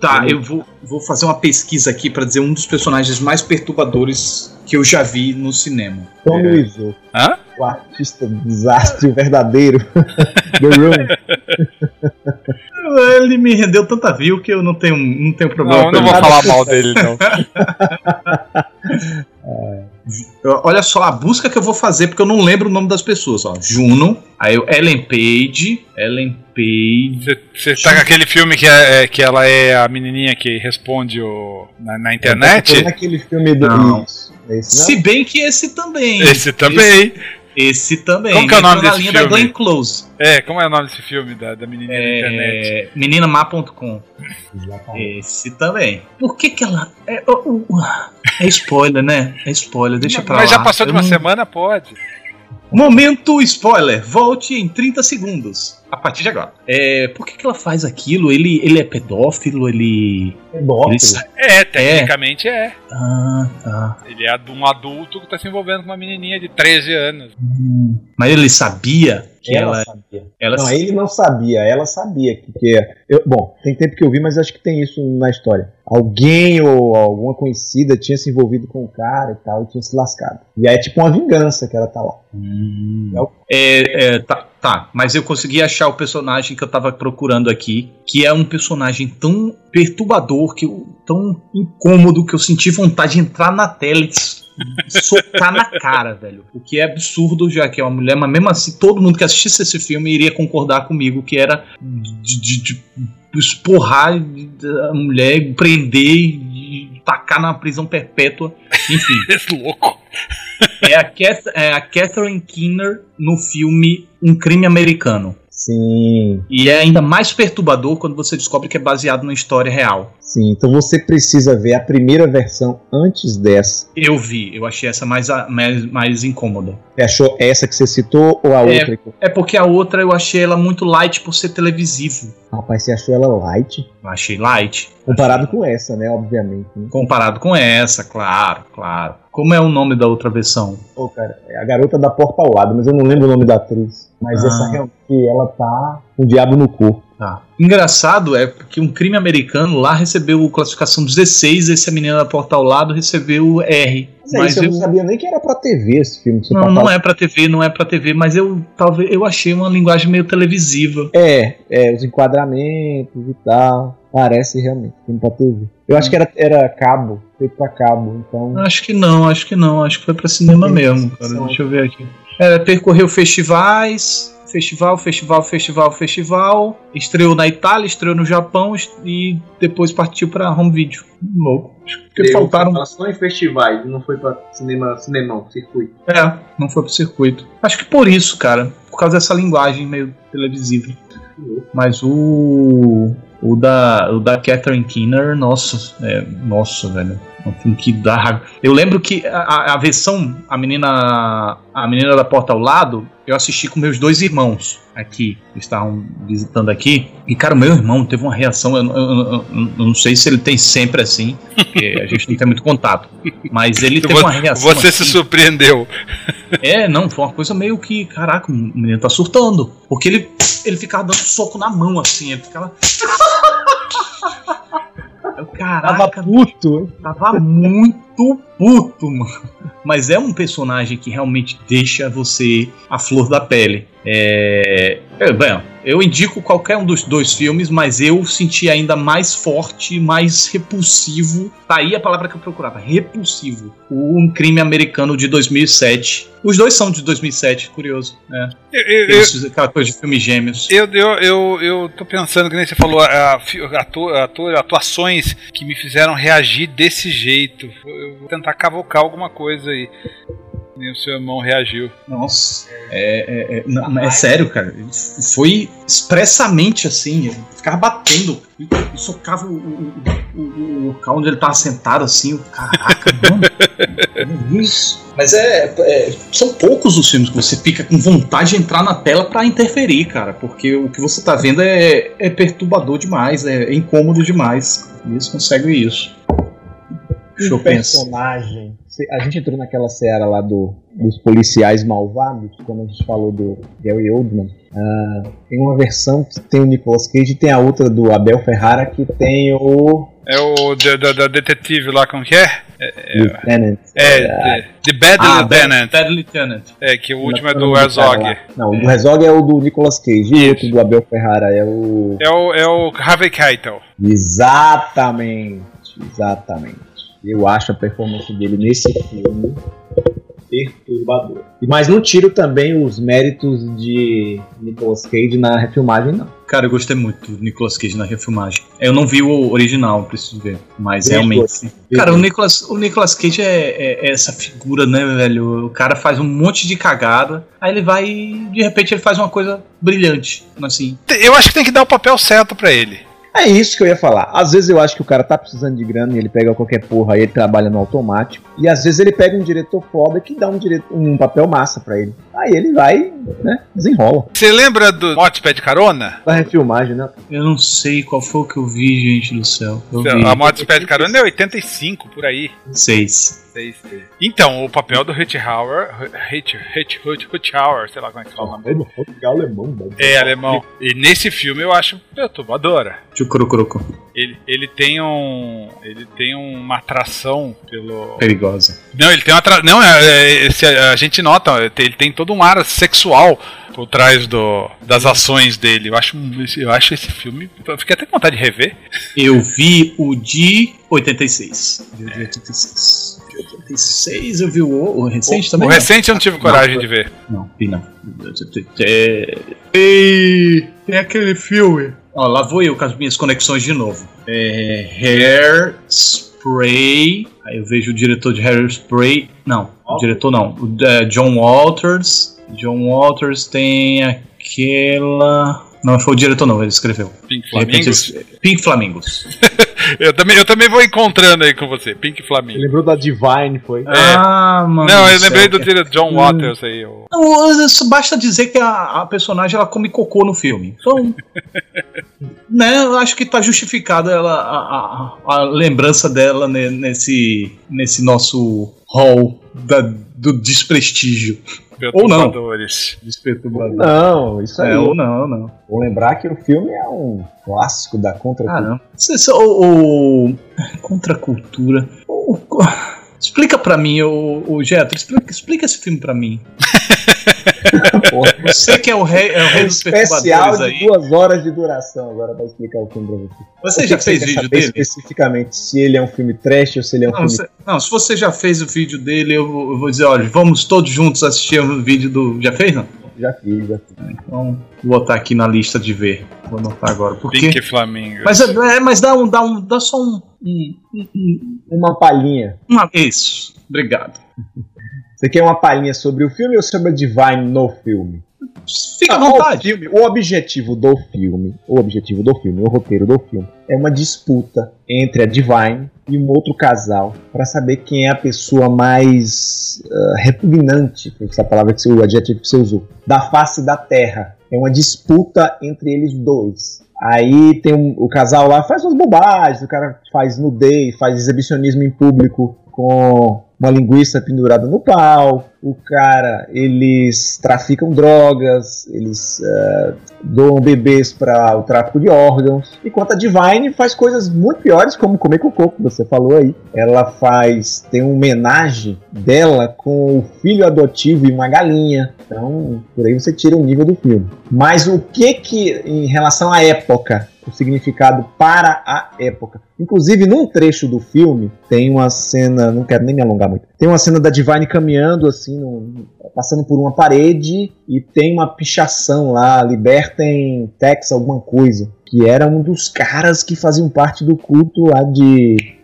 Speaker 2: Tá, eu vou, vou fazer uma pesquisa aqui pra dizer um dos personagens mais perturbadores que eu já vi no cinema.
Speaker 3: Tom
Speaker 2: É.
Speaker 1: Hã?
Speaker 3: o artista desastre, verdadeiro. The Room.
Speaker 2: Ele me rendeu tanta view que eu não tenho, não tenho problema
Speaker 1: Não, eu
Speaker 2: com
Speaker 1: não vou
Speaker 2: ele.
Speaker 1: falar mal dele, não.
Speaker 2: Olha só a busca que eu vou fazer, porque eu não lembro o nome das pessoas. Ó. Juno, aí eu, Ellen Page, Ellen Page.
Speaker 1: Você tá com aquele filme que, é, é- que ela é a menininha que responde o, na, na internet?
Speaker 3: naquele filme do.
Speaker 2: Não.
Speaker 3: Isso. Esse não?
Speaker 2: Se bem que esse também.
Speaker 1: Esse também.
Speaker 2: Esse também.
Speaker 1: Como que é o nome
Speaker 2: Entrou na
Speaker 1: desse
Speaker 2: linha
Speaker 1: filme?
Speaker 2: da Glenn Close.
Speaker 1: É, como é o nome desse filme da, da menininha na internet?
Speaker 2: É, meninamá.com. Esse também. Por que que ela. É, é spoiler, né? É spoiler, deixa pra
Speaker 1: Mas
Speaker 2: lá.
Speaker 1: já passou de uma
Speaker 2: não-
Speaker 1: semana, pode.
Speaker 2: Momento spoiler. Volte em 30 segundos. A partir de agora. É, por que, que ela faz aquilo? Ele, ele é pedófilo? Ele.
Speaker 3: Pedófilo.
Speaker 2: ele sa-
Speaker 1: É, tecnicamente é.
Speaker 2: Ah, tá.
Speaker 1: Ele é um adulto que tá se envolvendo com uma menininha de 13 anos.
Speaker 2: Hum, Mas ele sabia que
Speaker 3: ela,
Speaker 2: ela.
Speaker 3: sabia.
Speaker 2: ela
Speaker 3: Não, ele não sabia, ela sabia que. que eu, bom, tem tempo que eu vi, mas acho que tem isso na história. Alguém ou alguma conhecida tinha se envolvido com o cara e tal, e tinha se lascado. E aí é tipo uma vingança que ela tá lá.
Speaker 2: Hum. É, é, tá, tá, mas eu consegui achar o personagem que eu tava procurando aqui, que é um personagem tão perturbador, que eu- tão incômodo, que eu senti vontade de entrar na tela e socar na cara, velho. O que é absurdo, já que é uma mulher, mas mesmo assim, todo mundo que assistisse esse filme iria concordar comigo, que era de, de- de esporrar a mulher, prender e tacar na prisão perpétua. Enfim.
Speaker 1: Esse louco.
Speaker 2: É a, Cath- é a Catherine Keener no filme Um Crime Americano.
Speaker 3: Sim,
Speaker 2: E é ainda mais perturbador quando você descobre que é baseado numa história real.
Speaker 3: Sim. Então você precisa ver a primeira versão antes dessa.
Speaker 2: Eu vi, eu achei essa mais, mais, mais incômoda.
Speaker 3: Você achou essa que você citou ou a
Speaker 2: É.
Speaker 3: outra?
Speaker 2: É porque a outra eu achei ela muito light por ser televisivo.
Speaker 3: Rapaz, você achou ela light?
Speaker 2: Eu achei light.
Speaker 3: Comparado com essa, né? Obviamente. né?
Speaker 2: Comparado com essa, claro, claro. Como é o nome da outra versão?
Speaker 3: Pô, cara, é a garota da porta ao lado, mas eu não lembro o nome da atriz. Mas
Speaker 2: Ah.
Speaker 3: essa realmente, ela tá com o diabo no corpo.
Speaker 2: Tá. Engraçado é porque um crime americano lá recebeu classificação 16, esse a menina da porta ao lado recebeu R.
Speaker 3: Mas, é
Speaker 2: Mas
Speaker 3: isso, eu
Speaker 2: eu,
Speaker 3: não sabia nem que era pra TV esse filme. que
Speaker 2: Não,
Speaker 3: tá
Speaker 2: não
Speaker 3: falando.
Speaker 2: é pra TV, não é pra TV, mas eu talvez eu achei uma linguagem meio televisiva.
Speaker 3: É, é, os enquadramentos e tal. Parece realmente filme pra TV. Eu acho que era, era cabo, feito pra cabo, então.
Speaker 2: Acho que não, acho que não, acho que foi pra cinema mesmo, cara. Deixa eu ver aqui. É, percorreu festivais, festival, festival, festival, festival. Estreou na Itália, estreou no Japão e depois partiu pra home video. Louco. Acho que faltaram.
Speaker 4: Só em festivais, não foi pra cinema, cinemão, circuito.
Speaker 2: É, não foi pro circuito. Acho que por isso, cara. Por causa dessa linguagem meio televisiva. Mas o. O da, o da Catherine Keener, nossa, é, nossa, velho. Um filme que dá. Eu lembro que a, a versão, a menina. A menina da porta ao lado, eu assisti com meus dois irmãos aqui, que estavam visitando aqui. E, cara, o meu irmão teve uma reação. Eu, eu- eu- eu- não sei se ele tem sempre assim, porque a gente não tem muito contato. Mas ele teve uma reação.
Speaker 1: Você se
Speaker 2: assim,
Speaker 1: surpreendeu.
Speaker 2: É, não, foi uma coisa meio que, caraca, o menino tá surtando. Porque ele, ele ficava dando soco na mão, assim, ele ficava. Eu,
Speaker 3: Tava
Speaker 2: Caraca,
Speaker 3: puto.
Speaker 2: tava muito puto, mano. Mas é um personagem que realmente deixa você a flor da pele. É. é, bem, eu indico qualquer um dos dois filmes, mas eu senti ainda mais forte, mais repulsivo. Tá aí a palavra que eu procurava: repulsivo. O Um Crime Americano de 2007. Os dois são de 2007, curioso, né?
Speaker 1: Eu, eu,
Speaker 2: Eles- aquela coisa de filmes gêmeos.
Speaker 1: eu, eu, eu, eu tô pensando que nem você falou, ator, ator, atuações que me fizeram reagir desse jeito. Eu vou tentar cavocar alguma coisa aí. Nem o seu irmão reagiu.
Speaker 2: Nossa, é, é, é, não, é sério, cara. Foi expressamente assim. Ficava batendo e, e socava o, o, o- o local onde ele tava sentado assim. Caraca, mano. que isso. Mas é, é- São poucos os filmes que você fica com vontade de entrar na tela pra interferir, cara. Porque o que você tá vendo é, é perturbador demais, é, é incômodo demais. E eles conseguem isso. Deixa
Speaker 3: um personagem. A gente entrou naquela seara lá do, dos policiais malvados, quando a gente falou do Gary Oldman. Ah, tem uma versão que tem o Nicolas Cage e tem a outra do Abel Ferrara que tem o
Speaker 1: É o da, da- da detetive lá, como que é?
Speaker 3: Lieutenant.
Speaker 1: É, The, The Bad
Speaker 2: Ah,
Speaker 1: Lieutenant.
Speaker 2: Bad Lieutenant.
Speaker 1: É, que o último é do Herzog.
Speaker 3: Não, o do Herzog é o do Nicolas Cage e o outro do Abel Ferrara é o.
Speaker 1: É o, é o Harvey Keitel.
Speaker 3: Exatamente, exatamente. Eu acho a performance dele nesse filme perturbador. E- Mas não tiro também os méritos de Nicolas Cage na refilmagem, não.
Speaker 2: Cara, eu gostei muito do Nicolas Cage na refilmagem. Eu não vi o original, preciso ver. Mas realmente.
Speaker 3: dois.
Speaker 2: Cara, o Nicolas, o Nicolas Cage é, é- é essa figura, né, velho? O cara faz um monte de cagada, aí ele vai e de repente ele faz uma coisa brilhante. Assim.
Speaker 1: Eu acho que tem que dar o papel certo pra ele.
Speaker 3: É isso que eu ia falar. Às vezes eu acho que o cara tá precisando de grana e ele pega qualquer porra aí ele trabalha no automático. E às vezes ele pega um diretor foda que dá um, dire... um papel massa pra ele. Aí ele vai, né, desenrola.
Speaker 1: Você lembra do Morte Pé de Carona?
Speaker 3: Da refilmagem, né?
Speaker 2: Eu não sei qual foi o que eu vi, gente do céu. Eu vi
Speaker 1: A Morte Pé de Carona é 85, por aí.
Speaker 2: Seis.
Speaker 1: Então, o papel do Hitchhauer, Hitch, Hitch, Hitch, Hitchhauer, sei lá como é que fala o nome.
Speaker 3: alemão,
Speaker 1: É, alemão. E nesse filme eu acho perturbadora.
Speaker 2: Tchucurucurucu.
Speaker 1: Ele, ele tem um. Ele tem uma atração pelo.
Speaker 2: Perigosa.
Speaker 1: Não, ele tem uma atra... Não, é, é, esse- a gente nota, ele tem todo um ar sexual por trás do, das ações dele. Eu acho, eu acho esse filme. Eu fiquei até com vontade de rever.
Speaker 2: Eu vi o de 86. De 86. De 86 eu vi o, o recente também.
Speaker 1: o
Speaker 2: não?
Speaker 1: recente eu não tive coragem de ver.
Speaker 2: Não, vi não. É... Ei, tem aquele filme. Ó, lá vou eu com as minhas conexões de novo. É, Hair Spray. Aí eu vejo o diretor de Hair Spray. Não, o diretor não. O, é, John Walters. John Walters tem aquela. Não foi o diretor, não, ele escreveu.
Speaker 1: Pink
Speaker 2: repente,
Speaker 1: Flamingos.
Speaker 2: esse- Pink Flamingos.
Speaker 1: Eu também, eu também vou encontrando aí com você, Pink Flamingo.
Speaker 3: lembrou da Divine, foi?
Speaker 2: Ah, mano.
Speaker 1: Não, eu lembrei do diretor John Waters aí. o-
Speaker 2: Não, isso basta dizer que a, a personagem ela come cocô no filme. Então, né, eu acho que tá justificada ela, a, a- a lembrança dela ne- nesse, nesse nosso hall da- do desprestígio. Ou não.
Speaker 1: Perturbadores.
Speaker 2: Desperturbador.
Speaker 3: Não, isso aí.
Speaker 2: É, ou não, não.
Speaker 3: Vou lembrar que o filme é um clássico da contra
Speaker 2: Ah, não. Cê- o, o- Contra a cultura. O- o- explica pra mim, o, o Getro, explica, explica esse filme pra mim.
Speaker 3: Porra.
Speaker 2: Você que é o rei, é o rei dos
Speaker 3: Especial de
Speaker 2: aí.
Speaker 3: duas horas de duração agora pra explicar o filme pra você.
Speaker 2: Você já fez
Speaker 3: quer
Speaker 2: vídeo
Speaker 3: saber
Speaker 2: dele?
Speaker 3: Especificamente se ele é um filme trash ou se ele é um
Speaker 2: Não,
Speaker 3: filme.
Speaker 2: você- não, se você já fez o vídeo dele, eu vou, eu vou dizer, olha, vamos todos juntos assistir o vídeo do. Já fez, não?
Speaker 3: Já fiz, já fiz.
Speaker 2: Então, vou botar aqui na lista de ver. Vou anotar agora. Porque.
Speaker 1: Pink Flamingo.
Speaker 2: Mas, é, é, mas dá, um, dá, um, dá só um. um, um- um-
Speaker 3: Uma palhinha.
Speaker 2: uma- isso. Obrigado.
Speaker 3: Você quer uma palhinha sobre o filme ou sobre a Divine no filme?
Speaker 2: fica à
Speaker 3: Ah, o
Speaker 2: vontade.
Speaker 3: filme, o objetivo do filme, o objetivo do filme, o roteiro do filme, é uma disputa entre a Divine e um outro casal para saber quem é a pessoa mais ah, repugnante, foi essa palavra que você, o adjetivo que você usou, da face da Terra. É uma disputa entre eles dois. Aí tem um- o casal lá faz umas bobagens, o cara faz nudez, faz exibicionismo em público com uma linguiça pendurada no pau. O cara, eles traficam drogas, eles eh, doam bebês para o tráfico de órgãos. Enquanto a Divine faz coisas muito piores, como comer cocô, que você falou aí. Ela faz, tem uma homenagem dela com o filho adotivo e uma galinha. Então, por aí você tira o nível do filme. Mas o que que, em relação à época, o significado para a época. Inclusive, num trecho do filme, tem uma cena, não quero nem me alongar muito, tem uma cena da Divine caminhando assim, passando por uma parede e tem uma pichação lá, libertem Tex alguma coisa, que era um dos caras que faziam parte do culto lá de...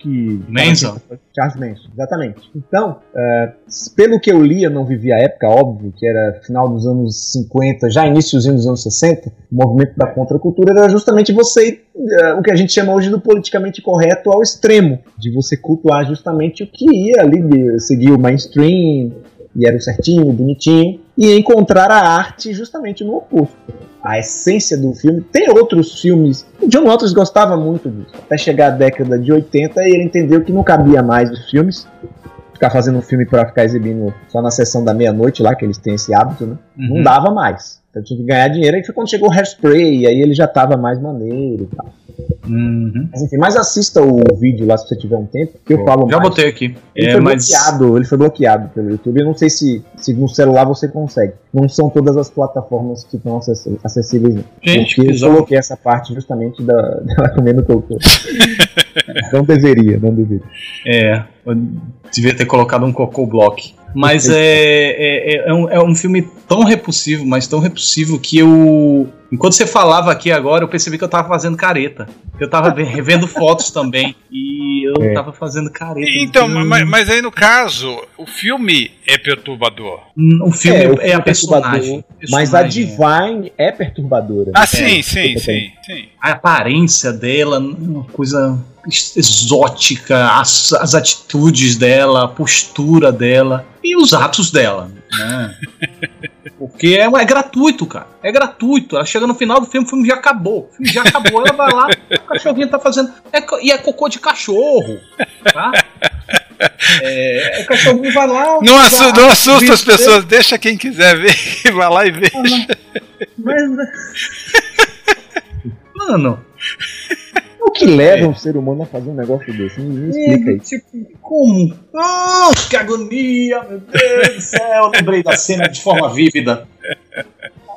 Speaker 3: Que...
Speaker 2: Manson.
Speaker 3: Charles Manson, exatamente. Então, é, pelo que eu li, eu não vivi a época, óbvio, que era final dos anos 50, já iníciozinho dos anos 60, o movimento da contracultura era justamente você é, o que a gente chama hoje do politicamente correto ao extremo, de você cultuar justamente o que ia ali, seguir o mainstream, e era o certinho, o bonitinho, e encontrar a arte justamente no oposto. A essência do filme. Tem outros filmes. O John Waters gostava muito disso. Até chegar à década de 80 e ele entendeu que não cabia mais os filmes. Ficar fazendo um filme pra ficar exibindo só na sessão da meia-noite lá, que eles têm esse hábito, né? Não
Speaker 2: Uhum.
Speaker 3: dava mais. Então tinha que ganhar dinheiro. Aí foi quando chegou o Hairspray, aí ele já tava mais maneiro e tal.
Speaker 2: Uhum.
Speaker 3: Mas enfim, mas assista o vídeo lá se você tiver um tempo, que eu falo
Speaker 2: Já
Speaker 3: mais.
Speaker 2: botei aqui.
Speaker 3: Ele
Speaker 2: É,
Speaker 3: foi
Speaker 2: mas
Speaker 3: bloqueado, ele foi bloqueado pelo YouTube. Eu não sei se, se no celular você consegue. Não são todas as plataformas que estão acess- acessíveis. Não.
Speaker 2: Gente,
Speaker 3: Porque
Speaker 2: que
Speaker 3: eu coloquei essa parte justamente da, dela comendo cocô. não deveria, não deveria.
Speaker 2: É, eu devia ter colocado um cocô block. Mas é, é, é, é um, é um filme tão repulsivo, mas tão repulsivo que eu. Enquanto você falava aqui agora, eu percebi que eu tava fazendo careta. Eu tava ve- revendo fotos também. E eu
Speaker 3: É.
Speaker 2: tava fazendo careta.
Speaker 1: Então,
Speaker 2: Hum,
Speaker 1: mas, mas aí no caso, o filme é perturbador.
Speaker 2: O filme
Speaker 3: É,
Speaker 2: é,
Speaker 3: o filme
Speaker 2: a
Speaker 3: é
Speaker 2: personagem.
Speaker 3: Mas a
Speaker 2: Personagem, é.
Speaker 3: Divine é perturbadora.
Speaker 1: Ah, sim,
Speaker 3: É,
Speaker 1: sim, sim, sim.
Speaker 2: a aparência dela, uma coisa ex- exótica, as, as atitudes dela, a postura dela e os atos dela, né? Porque é, é gratuito, cara. É gratuito. Ela chega no final do filme, o filme já acabou. O filme já acabou. Ela vai lá, o cachorrinho tá fazendo. é e é cocô de cachorro, tá? É, o cachorrinho vai lá.
Speaker 1: Não, assu-
Speaker 2: vai-
Speaker 1: não assusta as pessoas, deixa quem quiser ver, vai lá e vê.
Speaker 2: Mas, mano,
Speaker 3: O que leva um ser humano a fazer um negócio desse? Me, me explica
Speaker 2: É,
Speaker 3: aí.
Speaker 2: tipo, como? Ah, que agonia, meu Deus do céu. Lembrei da cena de forma vívida.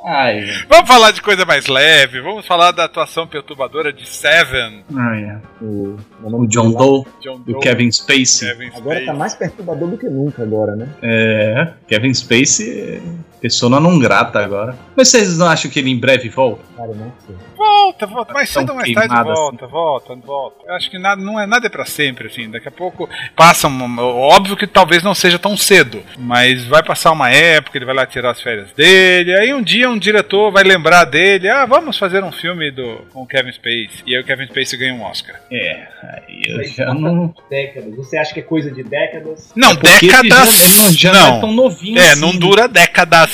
Speaker 2: Ai,
Speaker 1: Vamos falar de coisa mais leve, vamos falar da atuação perturbadora de Seven,
Speaker 2: ai,
Speaker 3: O,
Speaker 2: o John Doe,
Speaker 1: John
Speaker 2: o
Speaker 1: Doe,
Speaker 2: Kevin Spacey.
Speaker 1: Kevin
Speaker 3: Agora tá mais perturbador do que nunca agora, né?
Speaker 2: É, Kevin Spacey, persona não grata agora. Mas vocês não acham que ele em breve volta?
Speaker 3: Cara, não sei.
Speaker 1: Volta, volta, mais
Speaker 2: Tão
Speaker 1: cedo ou mais tarde
Speaker 2: queimada
Speaker 1: volta, volta, volta. Eu acho que nada, não é nada é pra sempre, assim. Daqui a pouco passa, um, óbvio que talvez não seja tão cedo, mas vai passar uma época, ele vai lá tirar as férias dele, aí um dia um diretor vai lembrar dele, ah, vamos fazer um filme do, com o Kevin Spacey, e aí o Kevin Spacey ganha um Oscar.
Speaker 2: É, aí eu já não.
Speaker 4: Décadas. Você acha que é coisa de décadas?
Speaker 1: Não,
Speaker 2: já-
Speaker 1: décadas,
Speaker 2: ele já
Speaker 1: não.
Speaker 2: não é tão novinho
Speaker 1: É,
Speaker 2: assim,
Speaker 1: não dura décadas.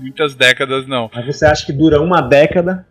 Speaker 1: Muitas décadas não.
Speaker 4: Mas você acha que dura uma década?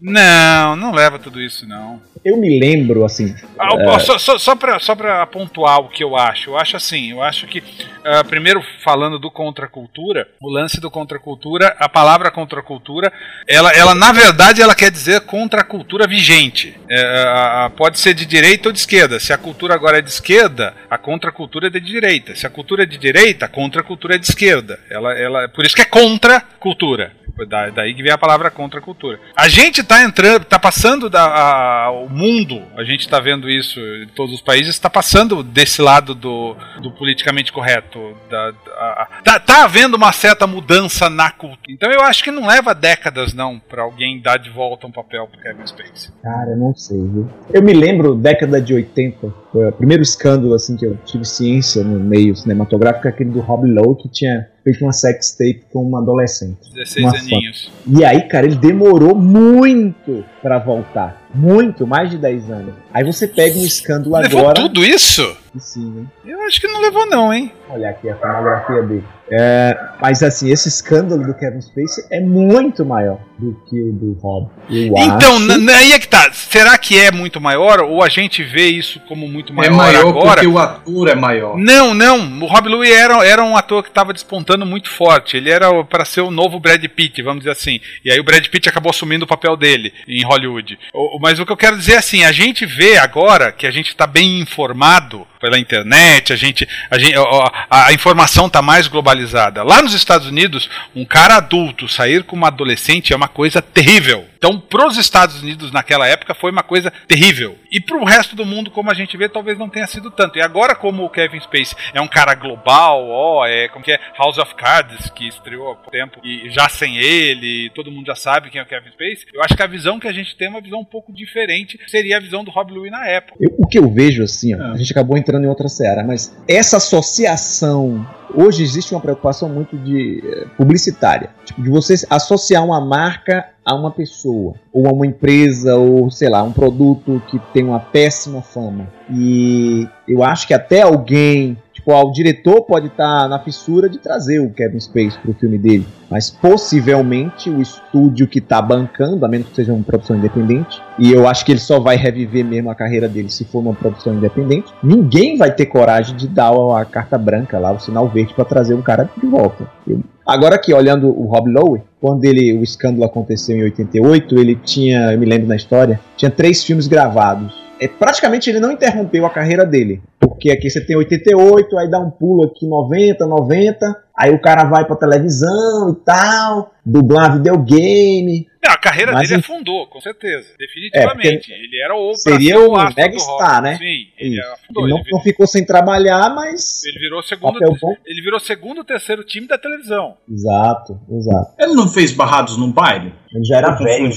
Speaker 1: Não, não leva tudo isso não.
Speaker 3: Eu me lembro, assim.
Speaker 1: Ah, o- Só, só, só, pra, só pra pontuar o que eu acho, eu acho assim, eu acho que, ah, primeiro falando do contracultura, o lance do contracultura, a palavra contracultura, ela, ela na verdade ela quer dizer contra a cultura vigente. É, a- a- pode ser de direita ou de esquerda. Se a cultura agora é de esquerda, a contracultura é de direita. Se a cultura é de direita, a contracultura é de esquerda. Ela, ela, por isso que é contra cultura. Da- Daí que vem a palavra contra a cultura. A gente tá entrando, tá passando da, a- o mundo, a gente tá vendo isso em todos os países, tá passando desse lado do, do politicamente correto. Da, da- tá, tá havendo uma certa mudança na cultura. Então eu acho que não leva décadas, não, pra alguém dar de volta um papel pro Kevin Spacey.
Speaker 3: Cara, não sei, viu? Eu me lembro, década de 80, foi o primeiro escândalo assim que eu tive ciência no meio cinematográfico, aquele do Rob Lowe, que tinha feito uma sex tape com uma adolescente.
Speaker 1: 16
Speaker 3: Uma
Speaker 1: aninhos.
Speaker 3: E aí, cara, ele demorou muito pra voltar. Muito, mais de 10 anos. Aí você pega um escândalo
Speaker 1: Levou
Speaker 3: agora.
Speaker 1: tudo isso?
Speaker 3: Sim, hein?
Speaker 1: Eu acho que não levou, não, hein?
Speaker 3: Olha aqui a filmografia dele. É, mas assim, esse escândalo do Kevin Spacey é muito maior do que o do Rob. Eu
Speaker 1: Então,
Speaker 3: acho.
Speaker 1: aí é que tá. Será que é muito maior ou a gente vê isso como muito maior,
Speaker 2: é maior
Speaker 1: agora?
Speaker 2: porque o ator é maior.
Speaker 1: Não, não. O Rob Louis era, era um ator que estava despontando muito forte. Ele era para ser o novo Brad Pitt, vamos dizer assim. E aí o Brad Pitt acabou assumindo o papel dele em Hollywood. O- o- mas o que eu quero dizer é assim, a gente vê agora que a gente está bem informado pela internet, a gente, a, gente, a, a informação está mais globalizada. Lá nos Estados Unidos, um cara adulto sair com uma adolescente é uma coisa terrível. Então, para os Estados Unidos naquela época foi uma coisa terrível. E para o resto do mundo, como a gente vê, talvez não tenha sido tanto. E agora, como o Kevin Spacey é um cara global, ó, é como que é House of Cards que estreou há pouco tempo e já sem ele, todo mundo já sabe quem é o Kevin Spacey. Eu acho que a visão que a gente tem é uma visão um pouco diferente. Seria a visão do Rob Louis na época.
Speaker 3: Eu- o que eu vejo assim, ó,
Speaker 2: É.
Speaker 3: a gente acabou entrando em outra seara, mas essa associação. Hoje existe uma preocupação muito de eh, publicitária, tipo, de você associar uma marca a uma pessoa, ou a uma empresa, ou sei lá, um produto que tem uma péssima fama. E eu acho que até alguém, tipo, ó, o diretor pode estar na fissura de trazer o Kevin Spacey pro filme dele, mas possivelmente o estúdio que tá bancando, a menos que seja uma produção independente, e eu acho que ele só vai reviver mesmo a carreira dele se for uma produção independente. Ninguém vai ter coragem de dar a carta branca lá, o sinal verde, pra trazer um cara de volta. Eu- Agora aqui, olhando o Rob Lowe, quando ele, o escândalo aconteceu em 88, ele tinha, eu me lembro na história, tinha três filmes gravados. É, praticamente ele não interrompeu a carreira dele. Porque aqui você tem 88, aí dá um pulo aqui 90, 90, aí o cara vai pra televisão e tal, dublar videogame,
Speaker 1: Não, a carreira
Speaker 3: Mas
Speaker 1: dele afundou, com certeza. Definitivamente. ele era o
Speaker 3: seria
Speaker 1: ser
Speaker 3: o mega star, né?
Speaker 1: Sim, ele
Speaker 3: Isso.
Speaker 1: afundou.
Speaker 3: Ele não,
Speaker 1: Ele,
Speaker 3: não ficou sem trabalhar, mas.
Speaker 1: ele virou segundo. Ele virou segundo, terceiro time da televisão.
Speaker 3: Exato, exato.
Speaker 2: Ele não fez Barrados no baile?
Speaker 3: Ele já era velho.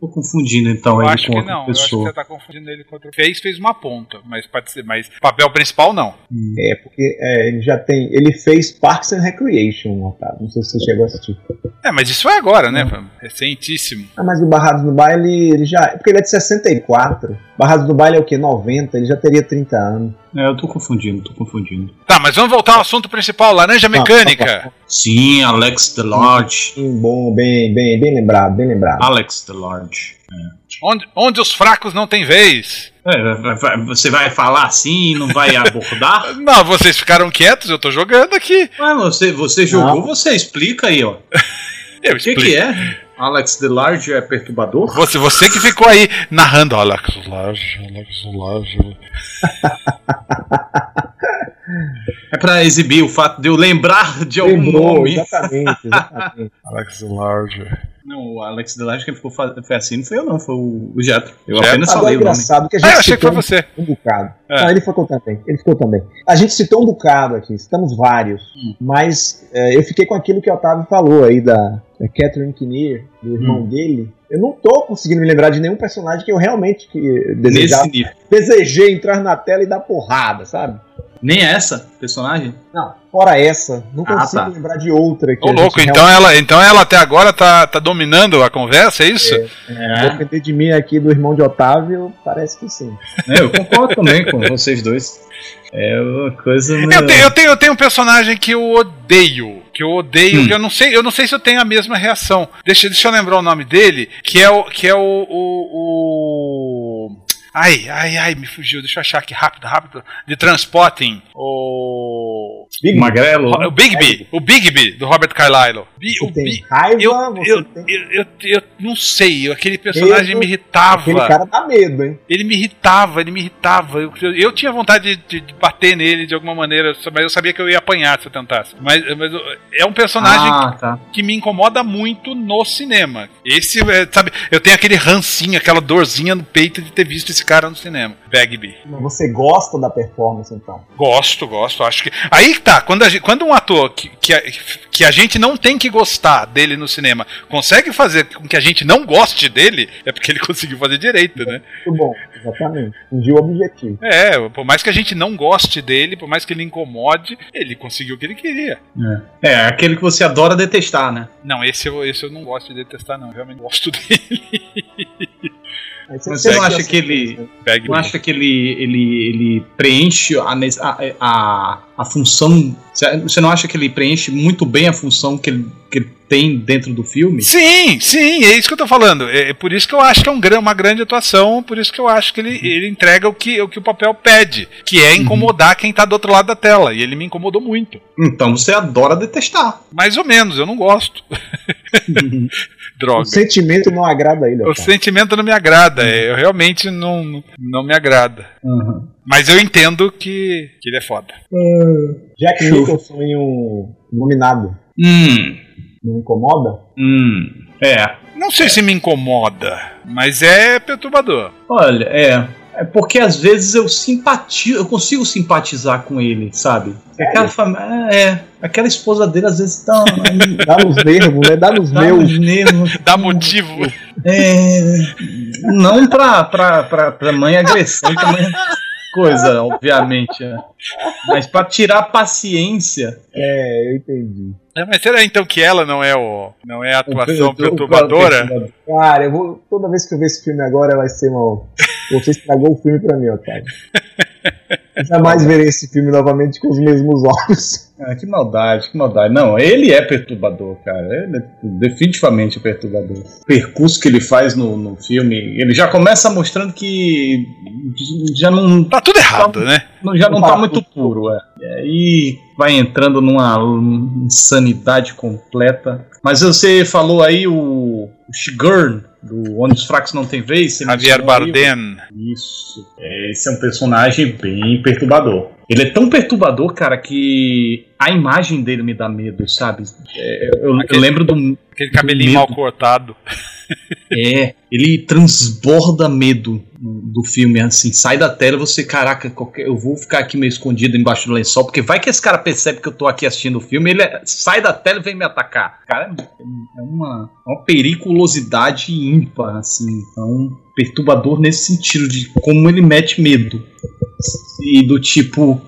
Speaker 2: Tô confundindo então
Speaker 1: Eu
Speaker 2: ele
Speaker 1: acho
Speaker 2: com
Speaker 1: que
Speaker 2: outra
Speaker 1: não. Eu acho que
Speaker 2: pessoa.
Speaker 1: você tá confundindo ele com outro. Fez, fez uma ponta, mas pode ser, mas papel principal não.
Speaker 3: É, porque é, ele já tem. Ele fez Parks and Recreation, Otávio. Não sei se você chegou a assistir.
Speaker 1: É, mas isso é agora, né? Recentíssimo.
Speaker 3: Ah, mas o Barrados no Baile, ele já. Porque ele é de 64. Barrados no Baile é o quê? 90? Ele já teria 30 anos.
Speaker 2: É, eu tô confundindo, tô confundindo.
Speaker 1: Tá, mas vamos voltar ao assunto principal, laranja mecânica.
Speaker 2: Sim, Alex Delarge.
Speaker 3: Sim, bom, bem, bem, bem lembrado, bem lembrado.
Speaker 2: Alex Delarge.
Speaker 1: Onde, onde os fracos não têm vez.
Speaker 2: É, você vai falar assim e não vai abordar?
Speaker 1: Não, vocês ficaram quietos, eu tô jogando aqui.
Speaker 2: Ué, você, você jogou,
Speaker 3: Não.
Speaker 2: você explica aí, ó.
Speaker 1: Eu
Speaker 2: O que, que é? Alex Delarge é perturbador?
Speaker 1: Você, você que ficou aí narrando, Alex Large, Alex Large.
Speaker 2: É pra exibir o fato de eu lembrar de algum
Speaker 3: Lembrou,
Speaker 2: nome.
Speaker 3: exatamente, exatamente.
Speaker 1: Alex Large.
Speaker 2: Não, o Alex Delarge quem ficou foi assim não foi eu não, foi o, o Jetro. Eu
Speaker 1: Jetro?
Speaker 2: apenas
Speaker 3: é
Speaker 2: falei o nome.
Speaker 3: engraçado que a
Speaker 1: Ah,
Speaker 3: gente
Speaker 1: eu achei que foi você.
Speaker 3: um bocado.
Speaker 1: É.
Speaker 3: Não, ele ficou também. Ele ficou também. A gente citou um bocado aqui, citamos vários.
Speaker 2: Hum.
Speaker 3: Mas é, eu fiquei com aquilo que o Otávio falou aí da, da Catherine Kinnear, do irmão
Speaker 2: Hum.
Speaker 3: dele. Eu não tô conseguindo me lembrar de nenhum personagem que eu realmente que desejava, desejei entrar na tela e dar porrada, sabe?
Speaker 2: Nem essa personagem?
Speaker 3: Não, fora essa, não
Speaker 2: Ah,
Speaker 3: consigo
Speaker 2: tá.
Speaker 3: lembrar de outra que
Speaker 1: Ô
Speaker 3: a gente
Speaker 1: louco, então ela, então ela até agora tá, tá dominando a conversa, é isso?
Speaker 3: realmente- depender de mim aqui do irmão de Otávio, parece que sim.
Speaker 2: É, eu concordo também com vocês dois. É uma coisa.
Speaker 1: Eu tenho, eu, tenho, eu tenho um personagem que eu odeio. Que eu odeio,
Speaker 2: Hum.
Speaker 1: que eu não sei, eu não sei se eu tenho a mesma reação. Deixa, deixa eu lembrar o nome dele, que é o. Que é o, o, o- Ai, ai, ai, me fugiu. Deixa eu achar aqui rápido, rápido. De Transpotting. O.
Speaker 3: Big,
Speaker 2: Magrelo.
Speaker 1: O Bigby. O Bigby, do Robert Carlyle.
Speaker 3: Você
Speaker 1: o
Speaker 3: tem raiva,
Speaker 1: eu,
Speaker 3: você
Speaker 1: eu,
Speaker 3: tem...
Speaker 1: eu, eu, eu não sei, aquele personagem
Speaker 3: Medo.
Speaker 1: me irritava.
Speaker 3: Aquele cara dá medo, hein?
Speaker 1: Ele me irritava, ele me irritava. Eu, eu, eu tinha vontade de, de- bater nele de alguma maneira, mas eu sabia que eu ia apanhar se eu tentasse. Mas, mas é um personagem
Speaker 2: Ah, tá.
Speaker 1: que me incomoda muito no cinema. Esse, é, sabe, eu tenho aquele rancinho, aquela dorzinha no peito de ter visto esse esse cara no cinema, Bagby.
Speaker 3: Você gosta da performance, então?
Speaker 1: Gosto, gosto. Acho que. Aí tá. Quando, a gente- quando um ator que, que, a, que a gente não tem que gostar dele no cinema consegue fazer com que a gente não goste dele, é porque ele conseguiu fazer direito, né?
Speaker 3: Muito bom, exatamente. Atingiu o objetivo.
Speaker 1: É, por mais que a gente não goste dele, por mais que ele incomode, ele conseguiu o que ele queria.
Speaker 2: É, aquele que você adora detestar, né?
Speaker 1: Não, esse eu, esse eu não gosto de detestar, não. Eu realmente gosto dele.
Speaker 2: Você não
Speaker 3: perde
Speaker 2: acha que ele-. Não acha que ele, ele, ele preenche a, a, a, a função. Você não acha que ele preenche muito bem a função que ele, que ele tem dentro do filme?
Speaker 1: Sim, sim, é isso que eu tô falando. É, é por isso que eu acho que é um uma grande atuação, por isso que eu acho que ele, ele entrega o que, o que o papel pede, que é incomodar quem tá do outro lado da tela. E ele me incomodou muito.
Speaker 2: Então você adora detestar.
Speaker 1: Mais ou menos, eu não gosto.
Speaker 3: O
Speaker 1: Droga.
Speaker 3: sentimento não agrada ele.
Speaker 1: O
Speaker 3: cara.
Speaker 1: sentimento não me agrada, é, eu realmente não, não me agrada.
Speaker 2: Uhum.
Speaker 1: Mas eu entendo que, que ele é foda.
Speaker 3: Jack
Speaker 2: Show.
Speaker 3: Nicholson em um nominado.
Speaker 2: Hum,
Speaker 3: Não incomoda?
Speaker 2: hum. É.
Speaker 1: Não sei se me incomoda, mas é perturbador.
Speaker 2: Olha, é. É porque às vezes eu simpatizo, eu consigo simpatizar com ele, sabe? Aquela família. É, aquela esposa dele às vezes tá.
Speaker 3: Dá nos nervos, né? Dá nos
Speaker 2: tá
Speaker 3: meus.
Speaker 2: nos nervos.
Speaker 1: Dá motivo.
Speaker 2: É, não pra, pra, pra, pra mãe agressão, também coisa, obviamente. é. Mas pra tirar a paciência.
Speaker 3: É, eu entendi.
Speaker 1: É, mas será então que ela não é o não é a atuação
Speaker 2: o- o-
Speaker 1: perturbadora?
Speaker 3: Cara, eu vou. Toda vez que eu ver esse filme agora vai ser uma. Você estragou o filme pra mim, Otávio. Eu jamais verei esse filme novamente com os mesmos olhos.
Speaker 2: Ah, que maldade, que maldade. Não, ele é perturbador, cara. Ele é definitivamente perturbador. O percurso que ele faz no, no filme, ele já começa mostrando que já não,
Speaker 1: Tá tudo errado, né?
Speaker 2: não- já não tá muito puro, é. E aí vai entrando numa insanidade completa. Mas você falou aí o, o Shigurn, do Onde os Fracos Não Tem Vez.
Speaker 1: Javier Bardem.
Speaker 2: isso. É, Esse é um personagem bem perturbador. Ele é tão perturbador, cara, que a imagem dele me dá medo, sabe? É, eu, eu
Speaker 1: Aquele-
Speaker 2: lembro do.
Speaker 1: Aquele cabelinho
Speaker 2: Medo.
Speaker 1: mal cortado.
Speaker 2: É, ele transborda medo do filme, assim. Sai da tela e você, caraca, qualquer- eu vou ficar aqui meio escondido embaixo do lençol, porque vai que esse cara percebe que eu tô aqui assistindo o filme, ele é- sai da tela e vem me atacar. Cara, é uma, uma periculosidade ímpar, assim. Então, perturbador nesse sentido, de como ele mete medo. E do tipo.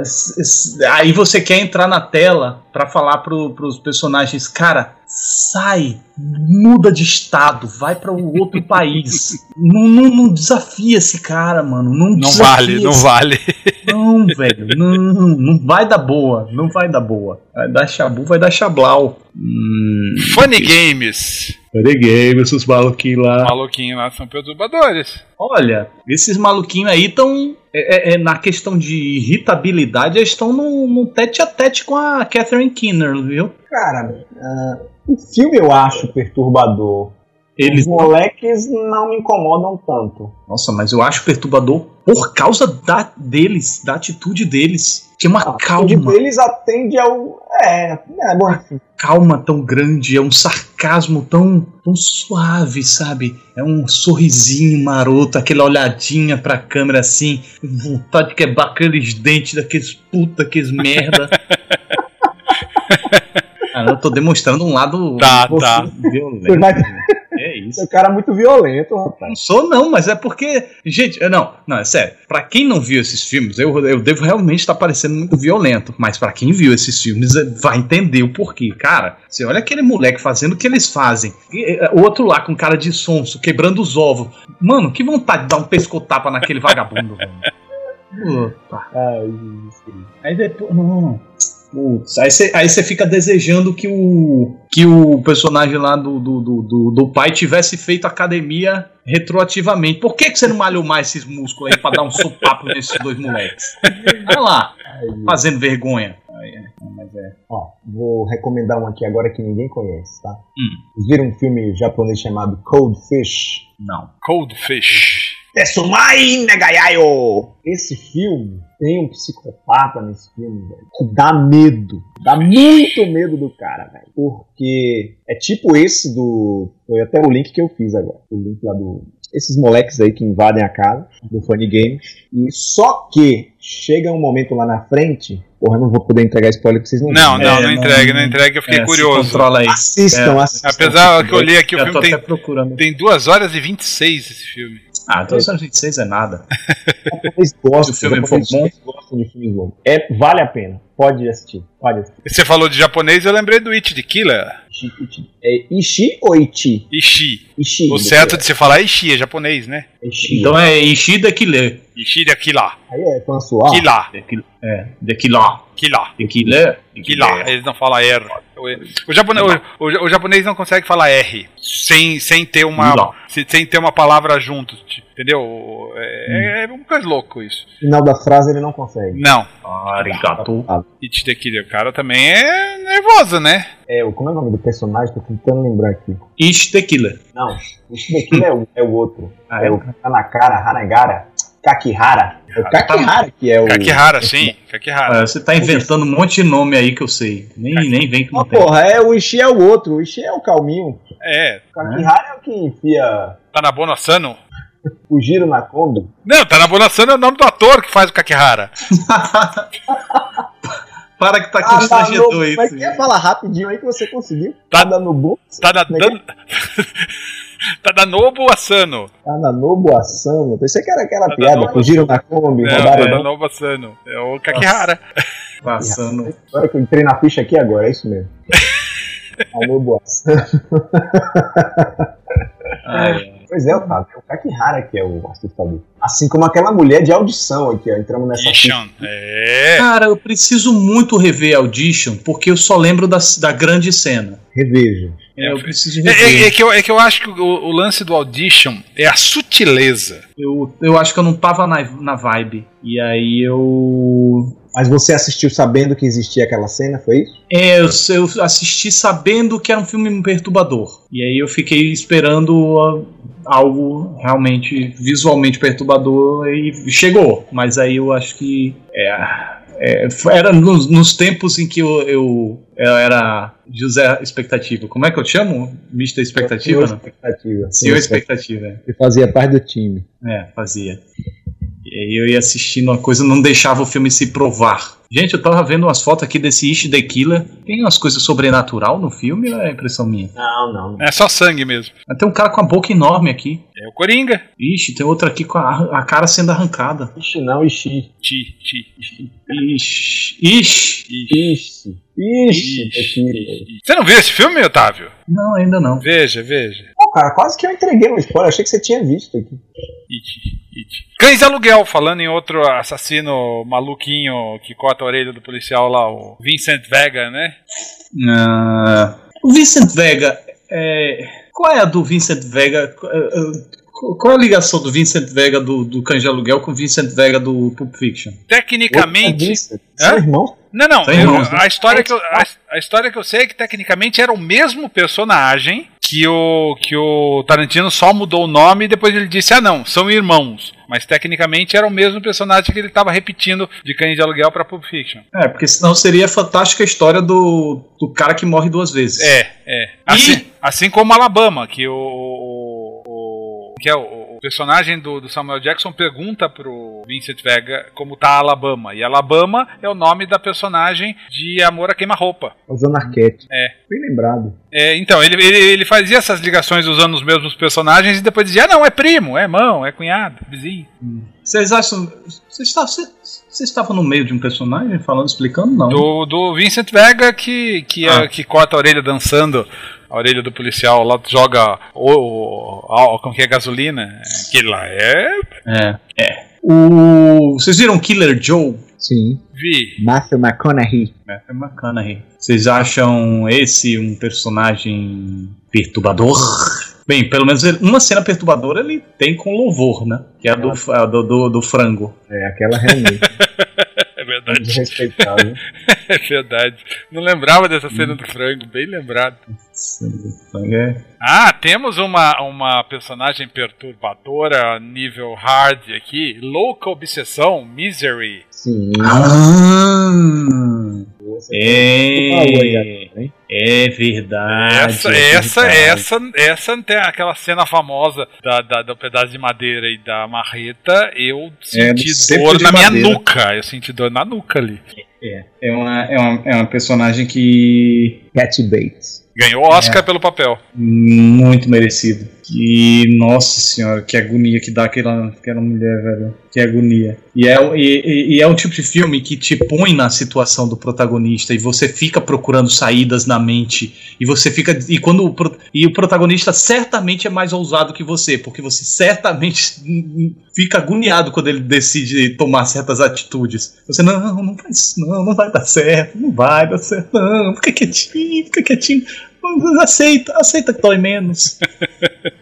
Speaker 2: s- aí você quer entrar na tela pra falar pro, pros personagens, cara, sai, muda de estado, vai pra um outro país. Não, não, não desafia esse cara, mano. Não,
Speaker 1: Não vale, não
Speaker 2: esse-
Speaker 1: vale.
Speaker 2: Não, velho, não, não vai dar boa, não vai dar boa. Vai dar chabu, vai dar chablau. Hum.
Speaker 1: Funny Games.
Speaker 2: Peguei esses maluquinhos lá.
Speaker 1: Maluquinho lá são perturbadores.
Speaker 2: Olha, esses maluquinhos aí estão. É, é- é na questão de irritabilidade, eles estão no, no tete a tete com a Catherine Keener, viu?
Speaker 3: Cara, ah, o filme eu acho perturbador.
Speaker 2: Eles.
Speaker 3: Os moleques não me incomodam tanto.
Speaker 2: Nossa, mas eu acho perturbador por causa da, deles, da atitude deles. Tem uma
Speaker 3: A
Speaker 2: calma,
Speaker 3: atitude deles atende ao. É, é bom, enfim.
Speaker 2: calma tão grande, é um sarcasmo tão, tão suave, sabe? É um sorrisinho maroto, aquela olhadinha pra câmera assim, vontade de quebrar aqueles dentes daqueles puta, aqueles merda. Cara, eu tô demonstrando um lado
Speaker 1: Tá, tá.
Speaker 2: violento.
Speaker 3: Você vai
Speaker 2: É isso.
Speaker 3: um cara muito violento, rapaz.
Speaker 2: Não sou, não, mas é porque. Gente, eu- não, não, é sério. Pra quem não viu esses filmes, eu, eu devo realmente estar parecendo muito violento. Mas pra quem viu esses filmes, é, vai entender o porquê. Cara, você olha aquele moleque fazendo o que eles fazem. E, é, o outro lá com cara de sonso, quebrando os ovos. Mano, que vontade de dar um pescotapa naquele vagabundo, velho. Opa.
Speaker 3: Ai, Jesus.
Speaker 2: Aí depois. Não. Putz, aí você aí fica desejando que o que o personagem lá do, do, do, do, do pai tivesse feito academia retroativamente. Por que, que você não malhou mais esses músculos aí pra dar um sopapo nesses dois moleques? Olha lá, fazendo vergonha. É, mas é.
Speaker 3: Ó, vou recomendar um aqui agora que ninguém conhece, tá?
Speaker 2: Hum.
Speaker 3: Vocês viram um filme japonês chamado Cold Fish?
Speaker 2: Não.
Speaker 1: Cold Fish.
Speaker 3: Tetsumai Negayayo! Esse filme tem um psicopata nesse filme, velho. Dá medo. Dá muito medo do cara, velho. Porque é tipo esse do. Foi até o link que eu fiz agora. O link lá do esses moleques aí que invadem a casa do Funny Games. E só que chega um momento lá na frente. Porra, eu não vou poder entregar spoiler que vocês não
Speaker 1: Não, não,
Speaker 2: É,
Speaker 1: não
Speaker 2: não-
Speaker 1: entregue, não entregue, eu fiquei
Speaker 2: É,
Speaker 1: curioso.
Speaker 2: Controla aí.
Speaker 3: Assistam,
Speaker 2: É.
Speaker 3: assistam.
Speaker 1: Apesar que eu olhei aqui, o filme tem, tem 2 horas e 26 esse filme.
Speaker 2: Ah, então 26 é nada.
Speaker 3: Japonês gosta,
Speaker 2: Se o filme
Speaker 3: os
Speaker 2: for
Speaker 3: japoneses gostam de filmes longos. É, vale a pena. Pode assistir. Pode assistir.
Speaker 1: Você falou de japonês, eu lembrei do It de Killer.
Speaker 3: Ishi, Ichi. É Ishi ou Ichi?
Speaker 1: Ishi.
Speaker 3: Ishi.
Speaker 1: O certo de se falar é Ishi, é japonês, né?
Speaker 3: Ishi.
Speaker 2: Então é Ishida Killer.
Speaker 1: Ishi de Killer.
Speaker 3: Aí é François.
Speaker 1: Killer.
Speaker 2: É, Killer.
Speaker 1: Killer.
Speaker 2: The Killer.
Speaker 1: Killer. Eles não falam R. O, o, japonês, o, o- o japonês não consegue falar R sem, sem ter uma sem ter uma palavra junto, tipo, entendeu? É, é um coisa louco isso.
Speaker 3: final da frase ele não consegue.
Speaker 1: Não.
Speaker 2: Arigato.
Speaker 1: The Killer, o cara também é nervoso, né?
Speaker 3: É, o- como é o nome do personagem? Tô tentando lembrar aqui.
Speaker 2: Killer.
Speaker 3: Não, daqui é, o, é o outro.
Speaker 2: Ah,
Speaker 3: É o Kanakara, Hanagara, Kakihara. É o Kakihara que é o.
Speaker 1: Kakihara, sim. Kakihara.
Speaker 2: Ah, você tá inventando um monte de nome aí que eu sei. Nem, nem vem que não
Speaker 3: Ah,
Speaker 2: tem.
Speaker 3: porra, é, o Ishi é o outro. O Ishi é o calminho.
Speaker 1: É.
Speaker 3: O Kakihara é o que enfia
Speaker 1: Tá na Bonasano?
Speaker 3: o giro na Kombi.
Speaker 1: Não, tá na Bonasano é o nome do ator que faz o Kakihara.
Speaker 2: Para que tá
Speaker 3: Ah, tá no,
Speaker 2: constrangedor isso.
Speaker 3: mas quer falar rapidinho aí que você conseguiu?
Speaker 1: Tá.
Speaker 3: Tá no Bu,
Speaker 1: Tá na
Speaker 3: é que
Speaker 1: Dan... Tá da Nobu Asano.
Speaker 3: tá na Nobu Asano. Pensei que era aquela
Speaker 1: Tá
Speaker 3: piada, fugiram na Kombi,
Speaker 1: Não,
Speaker 3: roubaram
Speaker 1: é
Speaker 3: o
Speaker 1: a
Speaker 3: banco.
Speaker 1: Nobu Asano. É o Kakihara.
Speaker 2: Passando.
Speaker 3: Agora que eu entrei na ficha aqui agora, é isso mesmo. a Nobu Asano.
Speaker 2: Ai,
Speaker 3: Pois é, Otávio, é o Kakihara que é o assustador. Assim como aquela mulher de audição aqui, ó. Entramos nessa.
Speaker 1: Ishan. É.
Speaker 2: Cara, eu preciso muito rever Audition, porque eu só lembro da, da grande cena.
Speaker 3: Reveja.
Speaker 2: É, eu preciso
Speaker 1: É,
Speaker 2: rever.
Speaker 1: é- é que eu, é que eu acho que o, o lance do Audition é a sutileza.
Speaker 2: Eu, eu acho que eu não tava na, na vibe. E aí eu.
Speaker 3: Mas você assistiu sabendo que existia aquela cena, foi isso?
Speaker 2: É, eu, eu assisti sabendo que era um filme perturbador. E aí eu fiquei esperando algo realmente visualmente perturbador e chegou. Mas aí eu acho que. É, é, era nos, nos tempos em que eu, eu, eu era José Expectativa. Como é que eu chamo? Mr. Expectativa?
Speaker 3: Senhor expectativa.
Speaker 2: Senhor Expectativa.
Speaker 3: Ele fazia parte do time.
Speaker 2: É, fazia. E aí eu ia assistindo uma coisa, não deixava o filme se provar. Gente, eu tava vendo umas fotos aqui desse Ish the Killer. Tem umas coisas sobrenatural no filme ou é impressão minha?
Speaker 3: Não, não.
Speaker 1: É só sangue mesmo.
Speaker 2: Mas Tem um cara com a boca enorme aqui.
Speaker 1: É o Coringa.
Speaker 2: Ixi, tem outro aqui com a, a cara sendo arrancada.
Speaker 3: Ixi, não, Ixi.
Speaker 1: Ti, ti.
Speaker 2: Ixi, ixi.
Speaker 3: Ixi. Ixi.
Speaker 1: Ixi,
Speaker 3: Tequila.
Speaker 1: ixi. Você não viu esse filme, Otávio?
Speaker 2: Não, ainda não.
Speaker 1: Veja, veja.
Speaker 3: Cara, quase que eu entreguei um spoiler. Achei que você tinha visto aqui.
Speaker 1: It, it. Cães de aluguel, falando em outro assassino maluquinho que corta a orelha do policial lá, o Vincent Vega, né?
Speaker 2: O Vincent Vega, é, qual é a do Vincent Vega? é, é, Qual é a ligação do Vincent Vega do, do Cães de Aluguel com o Vincent Vega do Pulp Fiction?
Speaker 1: Tecnicamente. Hã?
Speaker 3: irmãos?
Speaker 1: Não, não. Eu-
Speaker 2: irmãos, né?
Speaker 1: a, história que eu, a, a história que eu sei é que tecnicamente era o mesmo personagem que o, que o Tarantino só mudou o nome e depois ele disse: ah, não, são irmãos. Mas tecnicamente era o mesmo personagem que ele estava repetindo de Cães de Aluguel para Pulp Fiction.
Speaker 2: É, porque senão seria a fantástica história do, do cara que morre duas vezes.
Speaker 1: É, é. Assim, assim como Alabama, que o. o- o- que é o, o personagem do, do Samuel Jackson pergunta pro Vincent Vega como tá Alabama. E Alabama é o nome da personagem de Amor a Queima-Roupa.
Speaker 3: Usando arquete.
Speaker 1: É.
Speaker 3: Bem lembrado.
Speaker 1: É, então, ele, ele, ele fazia essas ligações usando os mesmos personagens e depois dizia: ah, não, é primo, é irmão, é cunhado, vizinho.
Speaker 2: Vocês acham. Vocês estavam, vocês- vocês estavam no meio de um personagem falando, explicando? Não.
Speaker 1: Do, do Vincent Vega que, que, é-
Speaker 2: Ah.
Speaker 1: que corta a orelha dançando. A orelha do policial lá joga o, o, como que é gasolina. Aquele lá é.
Speaker 2: É. É. O, vocês viram Killer Joe?
Speaker 3: Sim.
Speaker 1: Vi.
Speaker 3: Matthew McConaughey.
Speaker 2: Bacana aí. Vocês acham esse um personagem perturbador? Bem, pelo menos ele- uma cena perturbadora ele tem com louvor, né? Que é a do, a do, do, do frango.
Speaker 3: É, aquela realmente.
Speaker 1: É verdade.
Speaker 3: Desrespeitável.
Speaker 1: É verdade. Não lembrava dessa cena do frango, bem lembrado.
Speaker 2: Cena do frango é-
Speaker 1: Ah, temos uma, uma personagem perturbadora nível hard aqui. Louca obsessão, Misery.
Speaker 3: Sim.
Speaker 2: Ah,
Speaker 3: Você falou aí,
Speaker 2: É, é verdade.
Speaker 1: Essa,
Speaker 2: é
Speaker 1: essa,
Speaker 2: verdade.
Speaker 1: essa, essa aquela cena famosa da, da- do pedaço de madeira e da marreta. Eu senti
Speaker 2: cepo
Speaker 1: dor na minha
Speaker 2: madeira.
Speaker 1: nuca. Eu senti dor na nuca ali.
Speaker 2: É uma, é, uma, é uma personagem que
Speaker 3: Cat Bates.
Speaker 1: Ganhou Oscar pelo papel.
Speaker 2: muito merecido. Que, nossa senhora, que agonia que dá aquela, aquela mulher, velho. Que agonia. E é, e, e- é o tipo de filme que te põe na situação do protagonista e você fica procurando saídas na mente. E você fica. E quando o, e o protagonista certamente é mais ousado que você, porque você certamente fica agoniado quando ele decide tomar certas atitudes. Você, não, não faz não, não vai dar certo, não vai dar certo, não, fica quietinho, fica quietinho. Aceita, aceita que dói menos.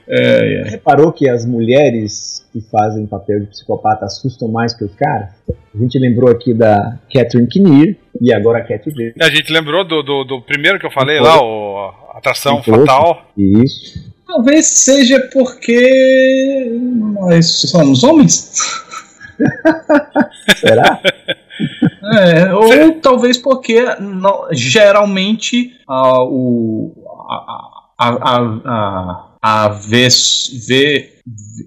Speaker 2: É, é.
Speaker 3: Reparou que as mulheres que fazem papel de psicopata assustam mais que os caras? A gente lembrou aqui da Catherine Kinnear e agora a Cat Bates.
Speaker 1: A gente lembrou do, do, do primeiro que eu falei lá, o Atração
Speaker 3: Sim,
Speaker 1: Fatal.
Speaker 3: Isso.
Speaker 2: Talvez seja porque nós somos homens.
Speaker 3: Será?
Speaker 2: É, ou talvez porque no- geralmente a, o, a, a, a, a, a ves, ve,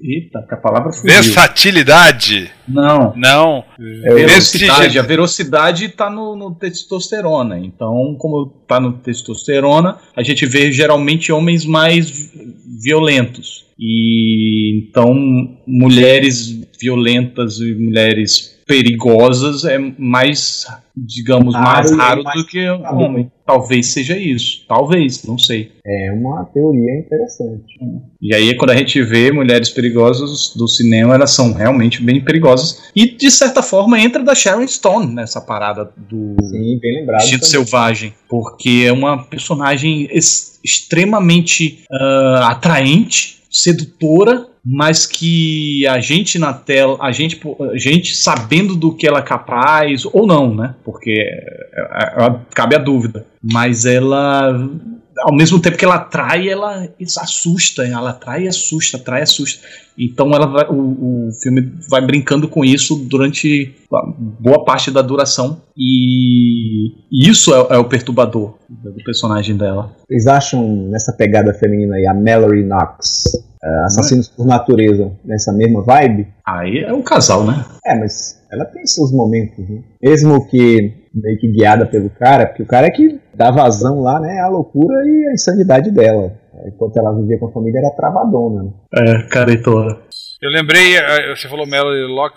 Speaker 2: eita, que a palavra fugiu.
Speaker 1: Versatilidade.
Speaker 2: Não.
Speaker 1: Não.
Speaker 3: É
Speaker 2: Velocidade, a velocidade está no, no testosterona. Então, como está no testosterona, a gente vê geralmente homens mais vi- violentos. E então mulheres violentas e mulheres perigosas é mais, digamos, mais
Speaker 3: Raro
Speaker 2: raro
Speaker 3: mais
Speaker 2: do que homem. Talvez seja isso. Talvez, não sei.
Speaker 3: É uma teoria interessante.
Speaker 2: E aí, quando a gente vê mulheres perigosas do cinema, elas são realmente bem perigosas. E, de certa forma, entra da Sharon Stone nessa parada do
Speaker 3: Sim, bem lembrado.
Speaker 2: Instinto
Speaker 3: também.
Speaker 2: Selvagem. Porque é uma personagem ex- extremamente ah, atraente, sedutora, mas que a gente na tela, a gente, a gente sabendo do que ela é capaz, ou não, né? Porque é, é, é, cabe a dúvida. Mas ela ao mesmo tempo que ela atrai, ela assusta, ela atrai e assusta, atrai e assusta. Então ela vai- o, o filme vai brincando com isso durante boa parte da duração e isso é, é o perturbador do personagem dela.
Speaker 3: Vocês acham nessa pegada feminina aí, a Mallory Knox, eh, Assassinos por Natureza, nessa mesma vibe?
Speaker 2: Aí é um casal, né?
Speaker 3: É, mas ela tem seus momentos, né? Mesmo que meio que guiada pelo cara, porque o cara é que dá vazão lá, né? A loucura e a insanidade dela. Enquanto ela vivia com a família, era travadona. né?
Speaker 2: É, caretora.
Speaker 1: Eu lembrei, eh, você falou Mallory, Lock,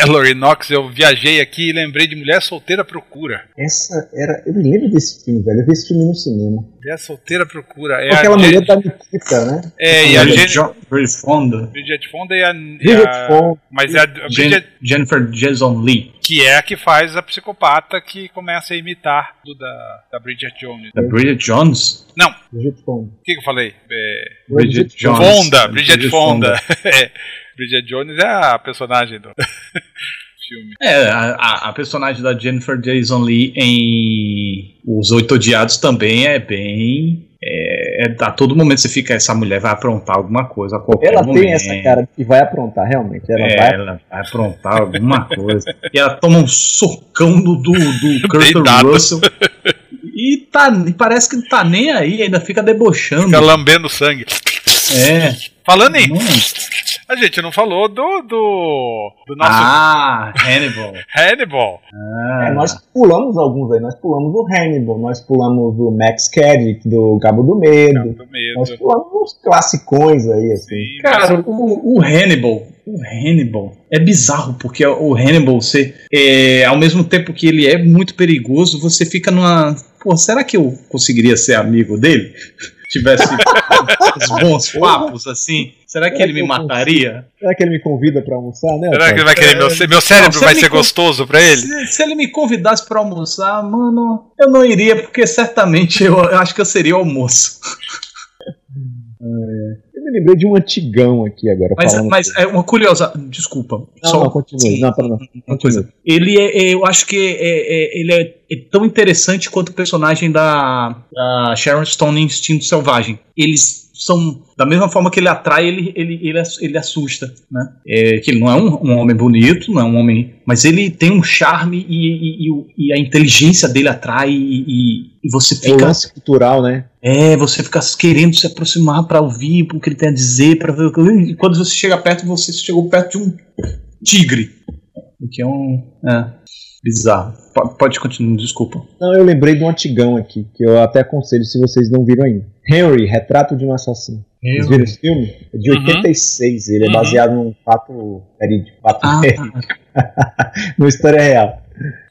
Speaker 1: Mallory Knox, eu viajei aqui e lembrei de Mulher Solteira Procura.
Speaker 3: Essa era. Eu me lembro desse filme, velho. Eu vi esse filme no cinema.
Speaker 1: Mulher Solteira Procura. É
Speaker 3: aquela
Speaker 1: a
Speaker 3: mulher
Speaker 1: Jen-
Speaker 3: da Nikita, né?
Speaker 1: É, e a
Speaker 2: Bridget Bridget Fonda.
Speaker 1: Bridget Fonda e a.
Speaker 3: Bridget Fonda.
Speaker 1: Mas é a, Bridget,
Speaker 2: Jennifer Jason Lee.
Speaker 1: que é a que faz a psicopata que começa a imitar do da, da Bridget Jones.
Speaker 2: Da Bridget Jones.
Speaker 1: Não, o
Speaker 3: Bridget Fonda.
Speaker 1: que, que eu falei? É,
Speaker 2: Bridget Jones.
Speaker 1: Fonda, Bridget,
Speaker 2: Bridget
Speaker 1: Fonda. É, Bridget Jones é a personagem do filme.
Speaker 2: É, a, a- personagem da Jennifer Jason Lee em Os Oito Odiados também é bem. É, é- a todo momento você fica, essa mulher vai aprontar alguma coisa a qualquer
Speaker 3: Ela
Speaker 2: momento.
Speaker 3: tem essa cara de que vai aprontar, realmente. Ela
Speaker 2: É,
Speaker 3: vai.
Speaker 2: ela vai aprontar alguma coisa. E ela toma um socão do, do, do Kurt. Russell. E, tá, e parece que não tá nem aí, ainda fica debochando.
Speaker 1: Fica lambendo sangue.
Speaker 2: É.
Speaker 1: Falando em.
Speaker 2: Hum.
Speaker 1: A gente não falou do. do, do nosso
Speaker 2: Ah, Hannibal.
Speaker 1: Hannibal.
Speaker 2: Ah.
Speaker 3: É, nós pulamos alguns aí. Nós pulamos o Hannibal, nós pulamos o Max Caddick do Cabo do Medo.
Speaker 1: Do medo.
Speaker 3: Nós pulamos uns classicões aí, assim.
Speaker 1: Sim,
Speaker 2: Cara, o, o Hannibal, o Hannibal é bizarro, porque o Hannibal, você, é, ao mesmo tempo que ele é muito perigoso, você fica numa. Pô, será que eu conseguiria ser amigo dele? Tivesse uns bons papos assim? Será que
Speaker 3: Será
Speaker 2: ele
Speaker 3: que
Speaker 2: me mataria?
Speaker 3: Será que ele me convida pra almoçar, né?
Speaker 1: Será que ele vai querer meu, cé- meu cérebro
Speaker 2: Não, se
Speaker 1: vai ser gostoso pra ele?
Speaker 2: Se, se ele me convidasse pra almoçar, mano, eu não iria, porque certamente eu, eu acho que eu seria o almoço.
Speaker 3: Eu me lembrei de um antigão aqui agora.
Speaker 2: Mas, mas é uma curiosa. Desculpa.
Speaker 3: Não,
Speaker 2: só
Speaker 3: não, continue. Não, não.
Speaker 2: uma coisa. Ele é, é- eu acho que é, é- ele é, é tão interessante quanto o personagem da, da Sharon Stone em Instinto Selvagem. Eles são. Da mesma forma que ele atrai, ele, ele, ele, ele assusta, né? É, que ele não é um, um homem bonito, não é um homem. Mas ele tem um charme e, e, e e a inteligência dele atrai e, e- você
Speaker 3: É
Speaker 2: fica.
Speaker 3: lance cultural, né?
Speaker 2: É, você fica querendo se aproximar pra ouvir o que ele tem a dizer, para ver. E quando você chega perto, você chegou perto de um tigre. O que é um. É. Bizarro. Po- Pode continuar, desculpa.
Speaker 3: Não, eu lembrei de um antigão aqui, que eu até aconselho se vocês não viram ainda. Henry, Retrato de um Assassino. Vocês viram esse filme? É de
Speaker 1: Uhum.
Speaker 3: 86. Ele é
Speaker 1: Uhum.
Speaker 3: baseado num fato verídico. Fato
Speaker 2: Ah,
Speaker 3: verídico. Numa história real.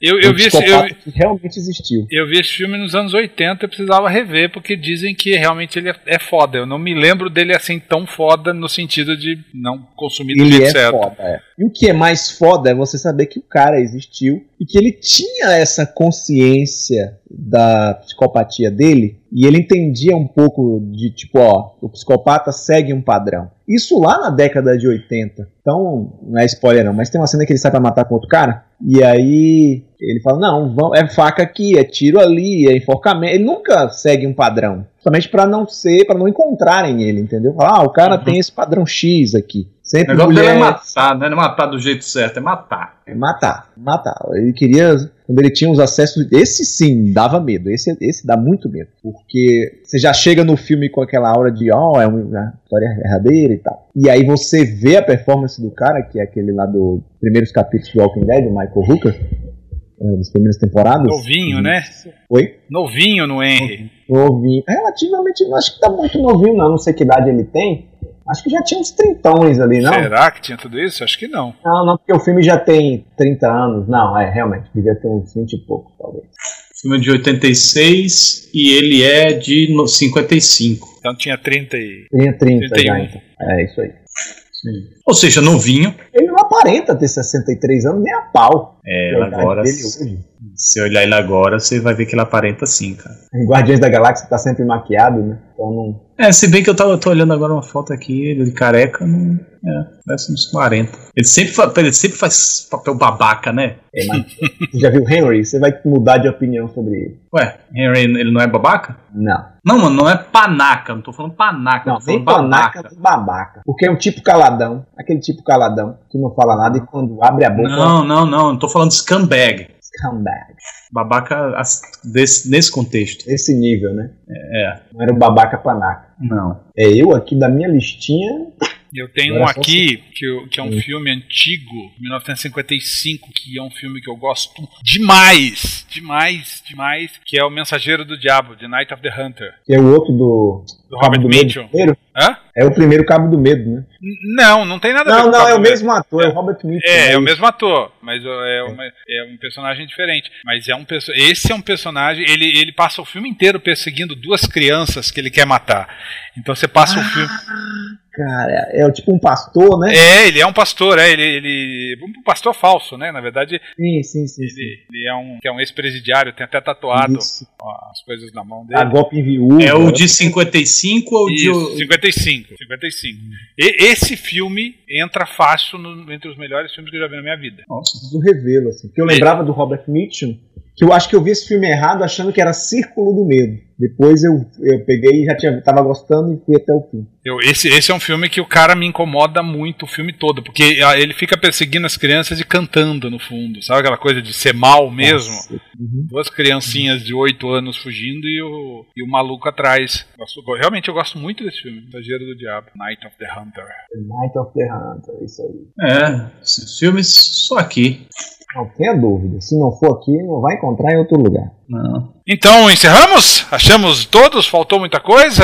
Speaker 1: Eu, eu,
Speaker 3: um
Speaker 1: vi esse, eu,
Speaker 3: que realmente existiu.
Speaker 1: eu vi esse filme nos anos 80 eu precisava rever, porque dizem que realmente ele é, é foda. Eu não me lembro dele assim tão foda no sentido de não consumir do jeito
Speaker 3: é
Speaker 1: certo.
Speaker 3: foda, é. E o que é mais foda é você saber que o cara existiu e que ele tinha essa consciência da psicopatia dele e ele entendia um pouco de tipo, ó, o psicopata segue um padrão. Isso lá na década de 80. Então, não é spoiler não, mas tem uma cena que ele sai pra matar com outro cara e aí ele fala: "Não, vão- é faca aqui, é tiro ali, é enforcamento". Ele nunca segue um padrão, somente pra não ser, pra não encontrarem ele, entendeu? Falar, Ah, o cara
Speaker 2: Uhum.
Speaker 3: tem esse padrão X aqui.
Speaker 2: O
Speaker 3: Sempre
Speaker 2: negócio dele é
Speaker 3: mulher,
Speaker 2: matar, não é matar do jeito certo, é matar.
Speaker 3: é matar, matar. Ele queria, quando ele tinha os acessos, esse sim dava medo, esse, esse dá muito medo, porque você já chega no filme com aquela aura de, ó, é uma história verdadeira e tal. E aí você vê a performance do cara, que é aquele lá do primeiros capítulos de Walking Dead, o Michael Hooker, eh, das primeiras temporadas.
Speaker 1: Novinho, né?
Speaker 3: Oi?
Speaker 1: Novinho no Henry.
Speaker 3: Novinho. Relativamente, não acho que tá muito novinho, não. Não sei que idade ele tem. Acho que já tinha uns trintões ali, não?
Speaker 1: Será que tinha tudo isso? Acho que não.
Speaker 3: Não, não, porque o filme já tem 30 anos. Não, é, realmente, devia ter uns 20 e poucos, talvez.
Speaker 2: O filme é de 86 e ele é de no- 55.
Speaker 1: Então tinha 30 e.
Speaker 3: Tinha 30 já,
Speaker 1: 31.
Speaker 3: então. É, isso aí.
Speaker 2: Ou seja, novinho.
Speaker 3: Ele não aparenta ter 63 anos nem a pau.
Speaker 2: É, agora.
Speaker 3: dele hoje.
Speaker 2: Se olhar ele agora, você vai ver que ele aparenta sim, cara.
Speaker 3: Em Guardiões da Galáxia tá sempre maquiado, né? Então não.
Speaker 2: É, se bem que eu, tava, tô olhando agora uma foto aqui, ele de careca, não. É, parece uns 40. Ele sempre, ele sempre faz papel babaca, né?
Speaker 3: É, mas você já viu o Henry? Você vai mudar de opinião sobre ele.
Speaker 2: Ué, Henry, ele não é babaca?
Speaker 3: Não.
Speaker 2: Não, mano, não é panaca, não tô falando panaca,
Speaker 3: Não, nem panaca, nem babaca. Porque é um tipo caladão. Aquele tipo caladão que não fala nada e quando abre a boca.
Speaker 2: Não, não, não, não tô falando scumbag.
Speaker 3: Scumbag.
Speaker 2: Babaca desse, nesse contexto.
Speaker 3: Esse nível, né?
Speaker 2: É,
Speaker 3: Não era o babaca panaca.
Speaker 2: não.
Speaker 3: É eu aqui da minha listinha.
Speaker 1: Eu tenho um aqui que, que é um
Speaker 3: Hum.
Speaker 1: filme antigo, 1955, que é um filme que eu gosto demais, demais, demais, que é O Mensageiro do Diabo, The Night of the Hunter,
Speaker 3: Que é o outro do.
Speaker 1: do
Speaker 3: Cabo
Speaker 1: Robert
Speaker 3: do Medo
Speaker 1: Mitchum.
Speaker 3: primeiro.
Speaker 1: Hã?
Speaker 3: É o primeiro Cabo do Medo, né?
Speaker 1: Não, não tem nada a ver
Speaker 3: Não, não, é o
Speaker 1: Medo.
Speaker 3: mesmo ator, é o Robert Mitchum.
Speaker 1: É, é o
Speaker 3: isso.
Speaker 1: mesmo ator, mas é, uma- é um personagem diferente. Mas é um perso- esse é um personagem, ele, ele passa o filme inteiro perseguindo duas crianças que ele quer matar. Então você passa o filme.
Speaker 3: Cara, é, tipo um pastor, né?
Speaker 1: É, ele é um pastor, é, ele, ele um pastor falso, né? Na verdade,
Speaker 3: Sim, sim, sim. sim.
Speaker 1: ele, ele é um, é um ex-presidiário, tem até tatuado ó, as coisas na mão dele.
Speaker 3: A golpe em viúva.
Speaker 2: É o de 55 ou de.
Speaker 1: Isso, 55, 55. E esse filme entra fácil no- entre os melhores filmes que eu já vi na minha vida.
Speaker 2: Nossa.
Speaker 3: do revelo, assim. Porque eu lembrava do Robert Mitchum, que eu acho que eu vi esse filme errado achando que era Círculo do Medo. Depois eu, eu peguei e já tinha, tava gostando e fui até o fim.
Speaker 1: Eu, esse, esse é um filme que o cara me incomoda muito o filme todo, porque ah, ele fica perseguindo as crianças e cantando no fundo, sabe aquela coisa de ser mal mesmo?
Speaker 3: Uhum.
Speaker 1: Duas criancinhas de 8 anos fugindo e o, e o maluco atrás. Gosto- realmente eu gosto muito desse filme, Mensageiro do Diabo, Night of the Hunter.
Speaker 3: The Night of the Hunter, isso aí.
Speaker 2: É, esses filmes só aqui.
Speaker 3: Tenha dúvida, se não for aqui, não vai encontrar em outro lugar.
Speaker 2: Não.
Speaker 1: Então, encerramos? Achamos todos? Faltou muita coisa?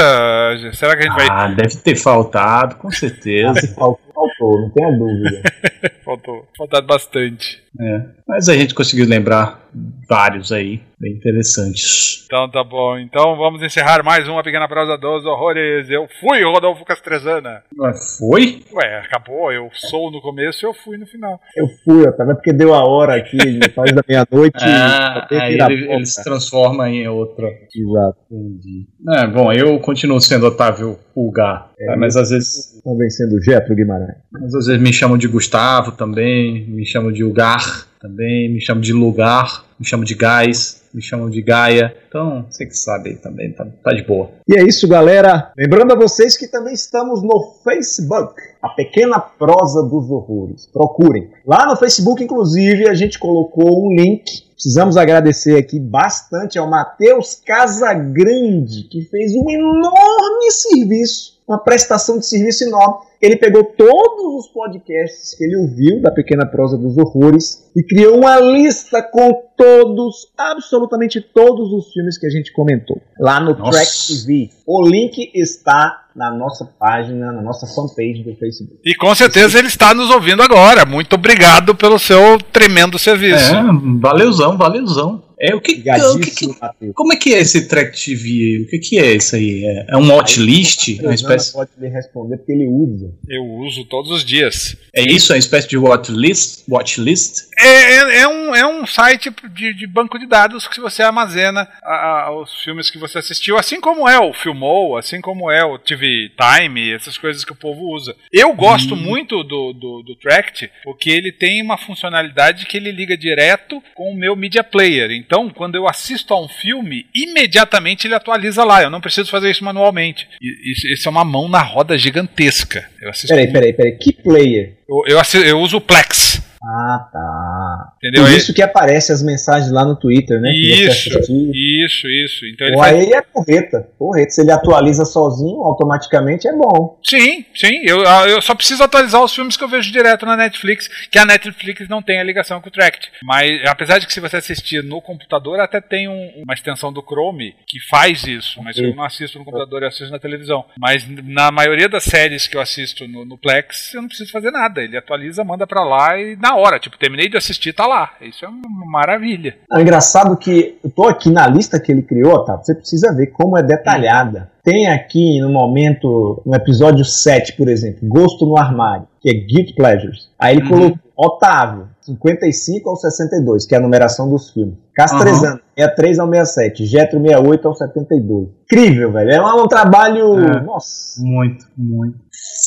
Speaker 1: Será que a gente vai.
Speaker 2: Ah, deve ter faltado, com certeza.
Speaker 3: Faltou, faltou, não tenha dúvida.
Speaker 1: Faltou. Faltado bastante.
Speaker 2: É. Mas a gente conseguiu lembrar vários aí, bem interessantes.
Speaker 1: Então tá bom. Então vamos encerrar mais uma Pequena Prosa dos Horrores. Eu fui o Rodolfo Castrezana.
Speaker 2: Mas foi?
Speaker 1: Ué, acabou. Eu sou no começo e eu fui no final.
Speaker 3: Eu fui, ó, tava porque deu a hora aqui, faz da meia-noite.
Speaker 2: Ah,
Speaker 3: até
Speaker 2: aí ele, ele se transforma em outra.
Speaker 3: Exato.
Speaker 2: Entendi. É, bom, eu continuo sendo Otávio Pulgar.
Speaker 3: É,
Speaker 2: mas às vezes.
Speaker 3: Estão vencendo o Getro Guimarães.
Speaker 2: Mas às vezes me chamam de Gustavo também, me chamam de Ugar também, me chamam de Lugar, me chamam de Gás, me chamam de Gaia. Então, você que sabe aí também, tá, tá de boa.
Speaker 3: E é isso, galera. Lembrando a vocês que também estamos no Facebook, a Pequena Prosa dos Horrores. Procurem. Lá no Facebook, inclusive, a gente colocou um link. Precisamos agradecer aqui bastante ao Matheus Casagrande, que fez um enorme serviço, uma prestação de serviço enorme. Ele pegou todos os podcasts que ele ouviu da Pequena Prosa dos Horrores e criou uma lista com todos, absolutamente todos os filmes que a gente comentou. Lá no
Speaker 2: Nossa.
Speaker 3: Track TV. O link está na nossa página, na nossa fanpage do Facebook.
Speaker 1: E com certeza ele está nos ouvindo agora. Muito obrigado pelo seu tremendo serviço.
Speaker 2: É, valeuzão, valeuzão. É, o que, o que, que- como é que é esse Track TV? O que, que é isso aí? É, é um watchlist? É uma espécie,
Speaker 3: pode lhe responder porque ele usa.
Speaker 1: Eu uso todos os dias.
Speaker 2: é isso? É uma espécie de watchlist? Watchlist?
Speaker 1: É, é- é um, é um site de, de banco de dados que você armazena a- a- os filmes que você assistiu, assim como é o Filmou, assim como é o TV Time, essas coisas que o povo usa. Eu gosto muito do, do, do Tract, porque ele tem uma funcionalidade que ele liga direto com o meu Media Player. Então, quando eu assisto a um filme, imediatamente ele atualiza lá. Eu não preciso fazer isso manualmente. E- Isso, é uma mão na roda gigantesca. Eu assisto.
Speaker 3: Peraí, peraí, peraí. Que player?
Speaker 1: Eu, eu, eu uso o Plex.
Speaker 3: Ah, tá.
Speaker 1: Entendeu?
Speaker 3: Por isso que aparece as mensagens lá no Twitter, né?
Speaker 1: Isso, isso, isso. Então ele
Speaker 3: Ou
Speaker 1: faz...
Speaker 3: aí é porreta. Porreta. Se ele atualiza sozinho, automaticamente é bom.
Speaker 1: Sim, sim. Eu, eu só preciso atualizar os filmes que eu vejo direto na Netflix, que a Netflix não tem a ligação com o Tract. Mas apesar de que se você assistir no computador, até tem um- uma extensão do Chrome que faz isso. Mas eu não assisto no computador, eu assisto na televisão. Mas na maioria das séries que eu assisto no, no Plex, eu não preciso fazer nada. Ele atualiza, manda pra lá e na hora. Tipo, terminei de assistir, tá lá. Isso é uma maravilha.
Speaker 3: É engraçado que eu tô aqui na lista que ele criou, tá? Você precisa ver como é detalhada. Tem aqui no momento, no episódio 7, por exemplo, Gosto no Armário, que é Guilt Pleasures. Aí ele
Speaker 2: Uhum.
Speaker 3: colocou Otávio, 55 ao 62, que é a numeração dos filmes. Castrezano, 63 ao 67. Getro, 68 ao 72. Incrível, velho. É um, um trabalho.
Speaker 2: É.
Speaker 3: Nossa.
Speaker 2: Muito, muito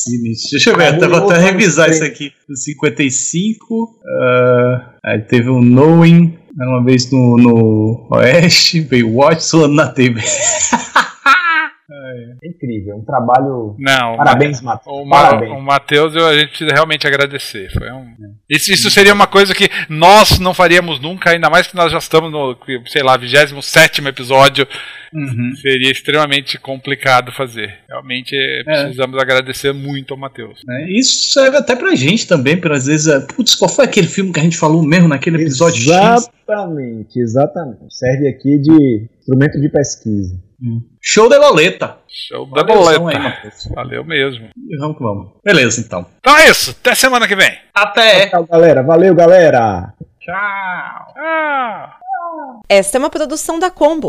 Speaker 2: sinistro. Deixa eu ver, até, vou até revisar isso aqui. No 55, ah, aí teve o Knowing, uma vez no, no Oeste, veio Watch suando na TV.
Speaker 3: É incrível. Um trabalho.
Speaker 1: Não,
Speaker 3: Parabéns, Matheus. Parabéns.
Speaker 1: o Matheus, eu- a gente precisa realmente agradecer. Foi um... isso, isso seria uma coisa que nós não faríamos nunca, ainda mais que nós já estamos no, sei lá, 27 episódio.
Speaker 2: Uhum.
Speaker 1: Seria extremamente complicado fazer. Realmente eh, precisamos agradecer muito ao Matheus.
Speaker 2: É, Isso serve até pra gente também, para às vezes, é, putz, qual foi aquele filme que a gente falou mesmo naquele episódio X?
Speaker 3: Exatamente, exatamente. Serve aqui de instrumento de pesquisa.
Speaker 2: Show de Loleta.
Speaker 1: Show da
Speaker 2: aí,
Speaker 1: boleta.
Speaker 2: Matheus.
Speaker 1: Valeu mesmo.
Speaker 2: E Vamos que vamos. Beleza, então.
Speaker 1: Então é isso. Até semana que vem.
Speaker 2: Até!
Speaker 3: Tchau, galera. Valeu, galera.
Speaker 2: Tchau!
Speaker 1: Tchau.
Speaker 5: Esta é uma produção da Combo.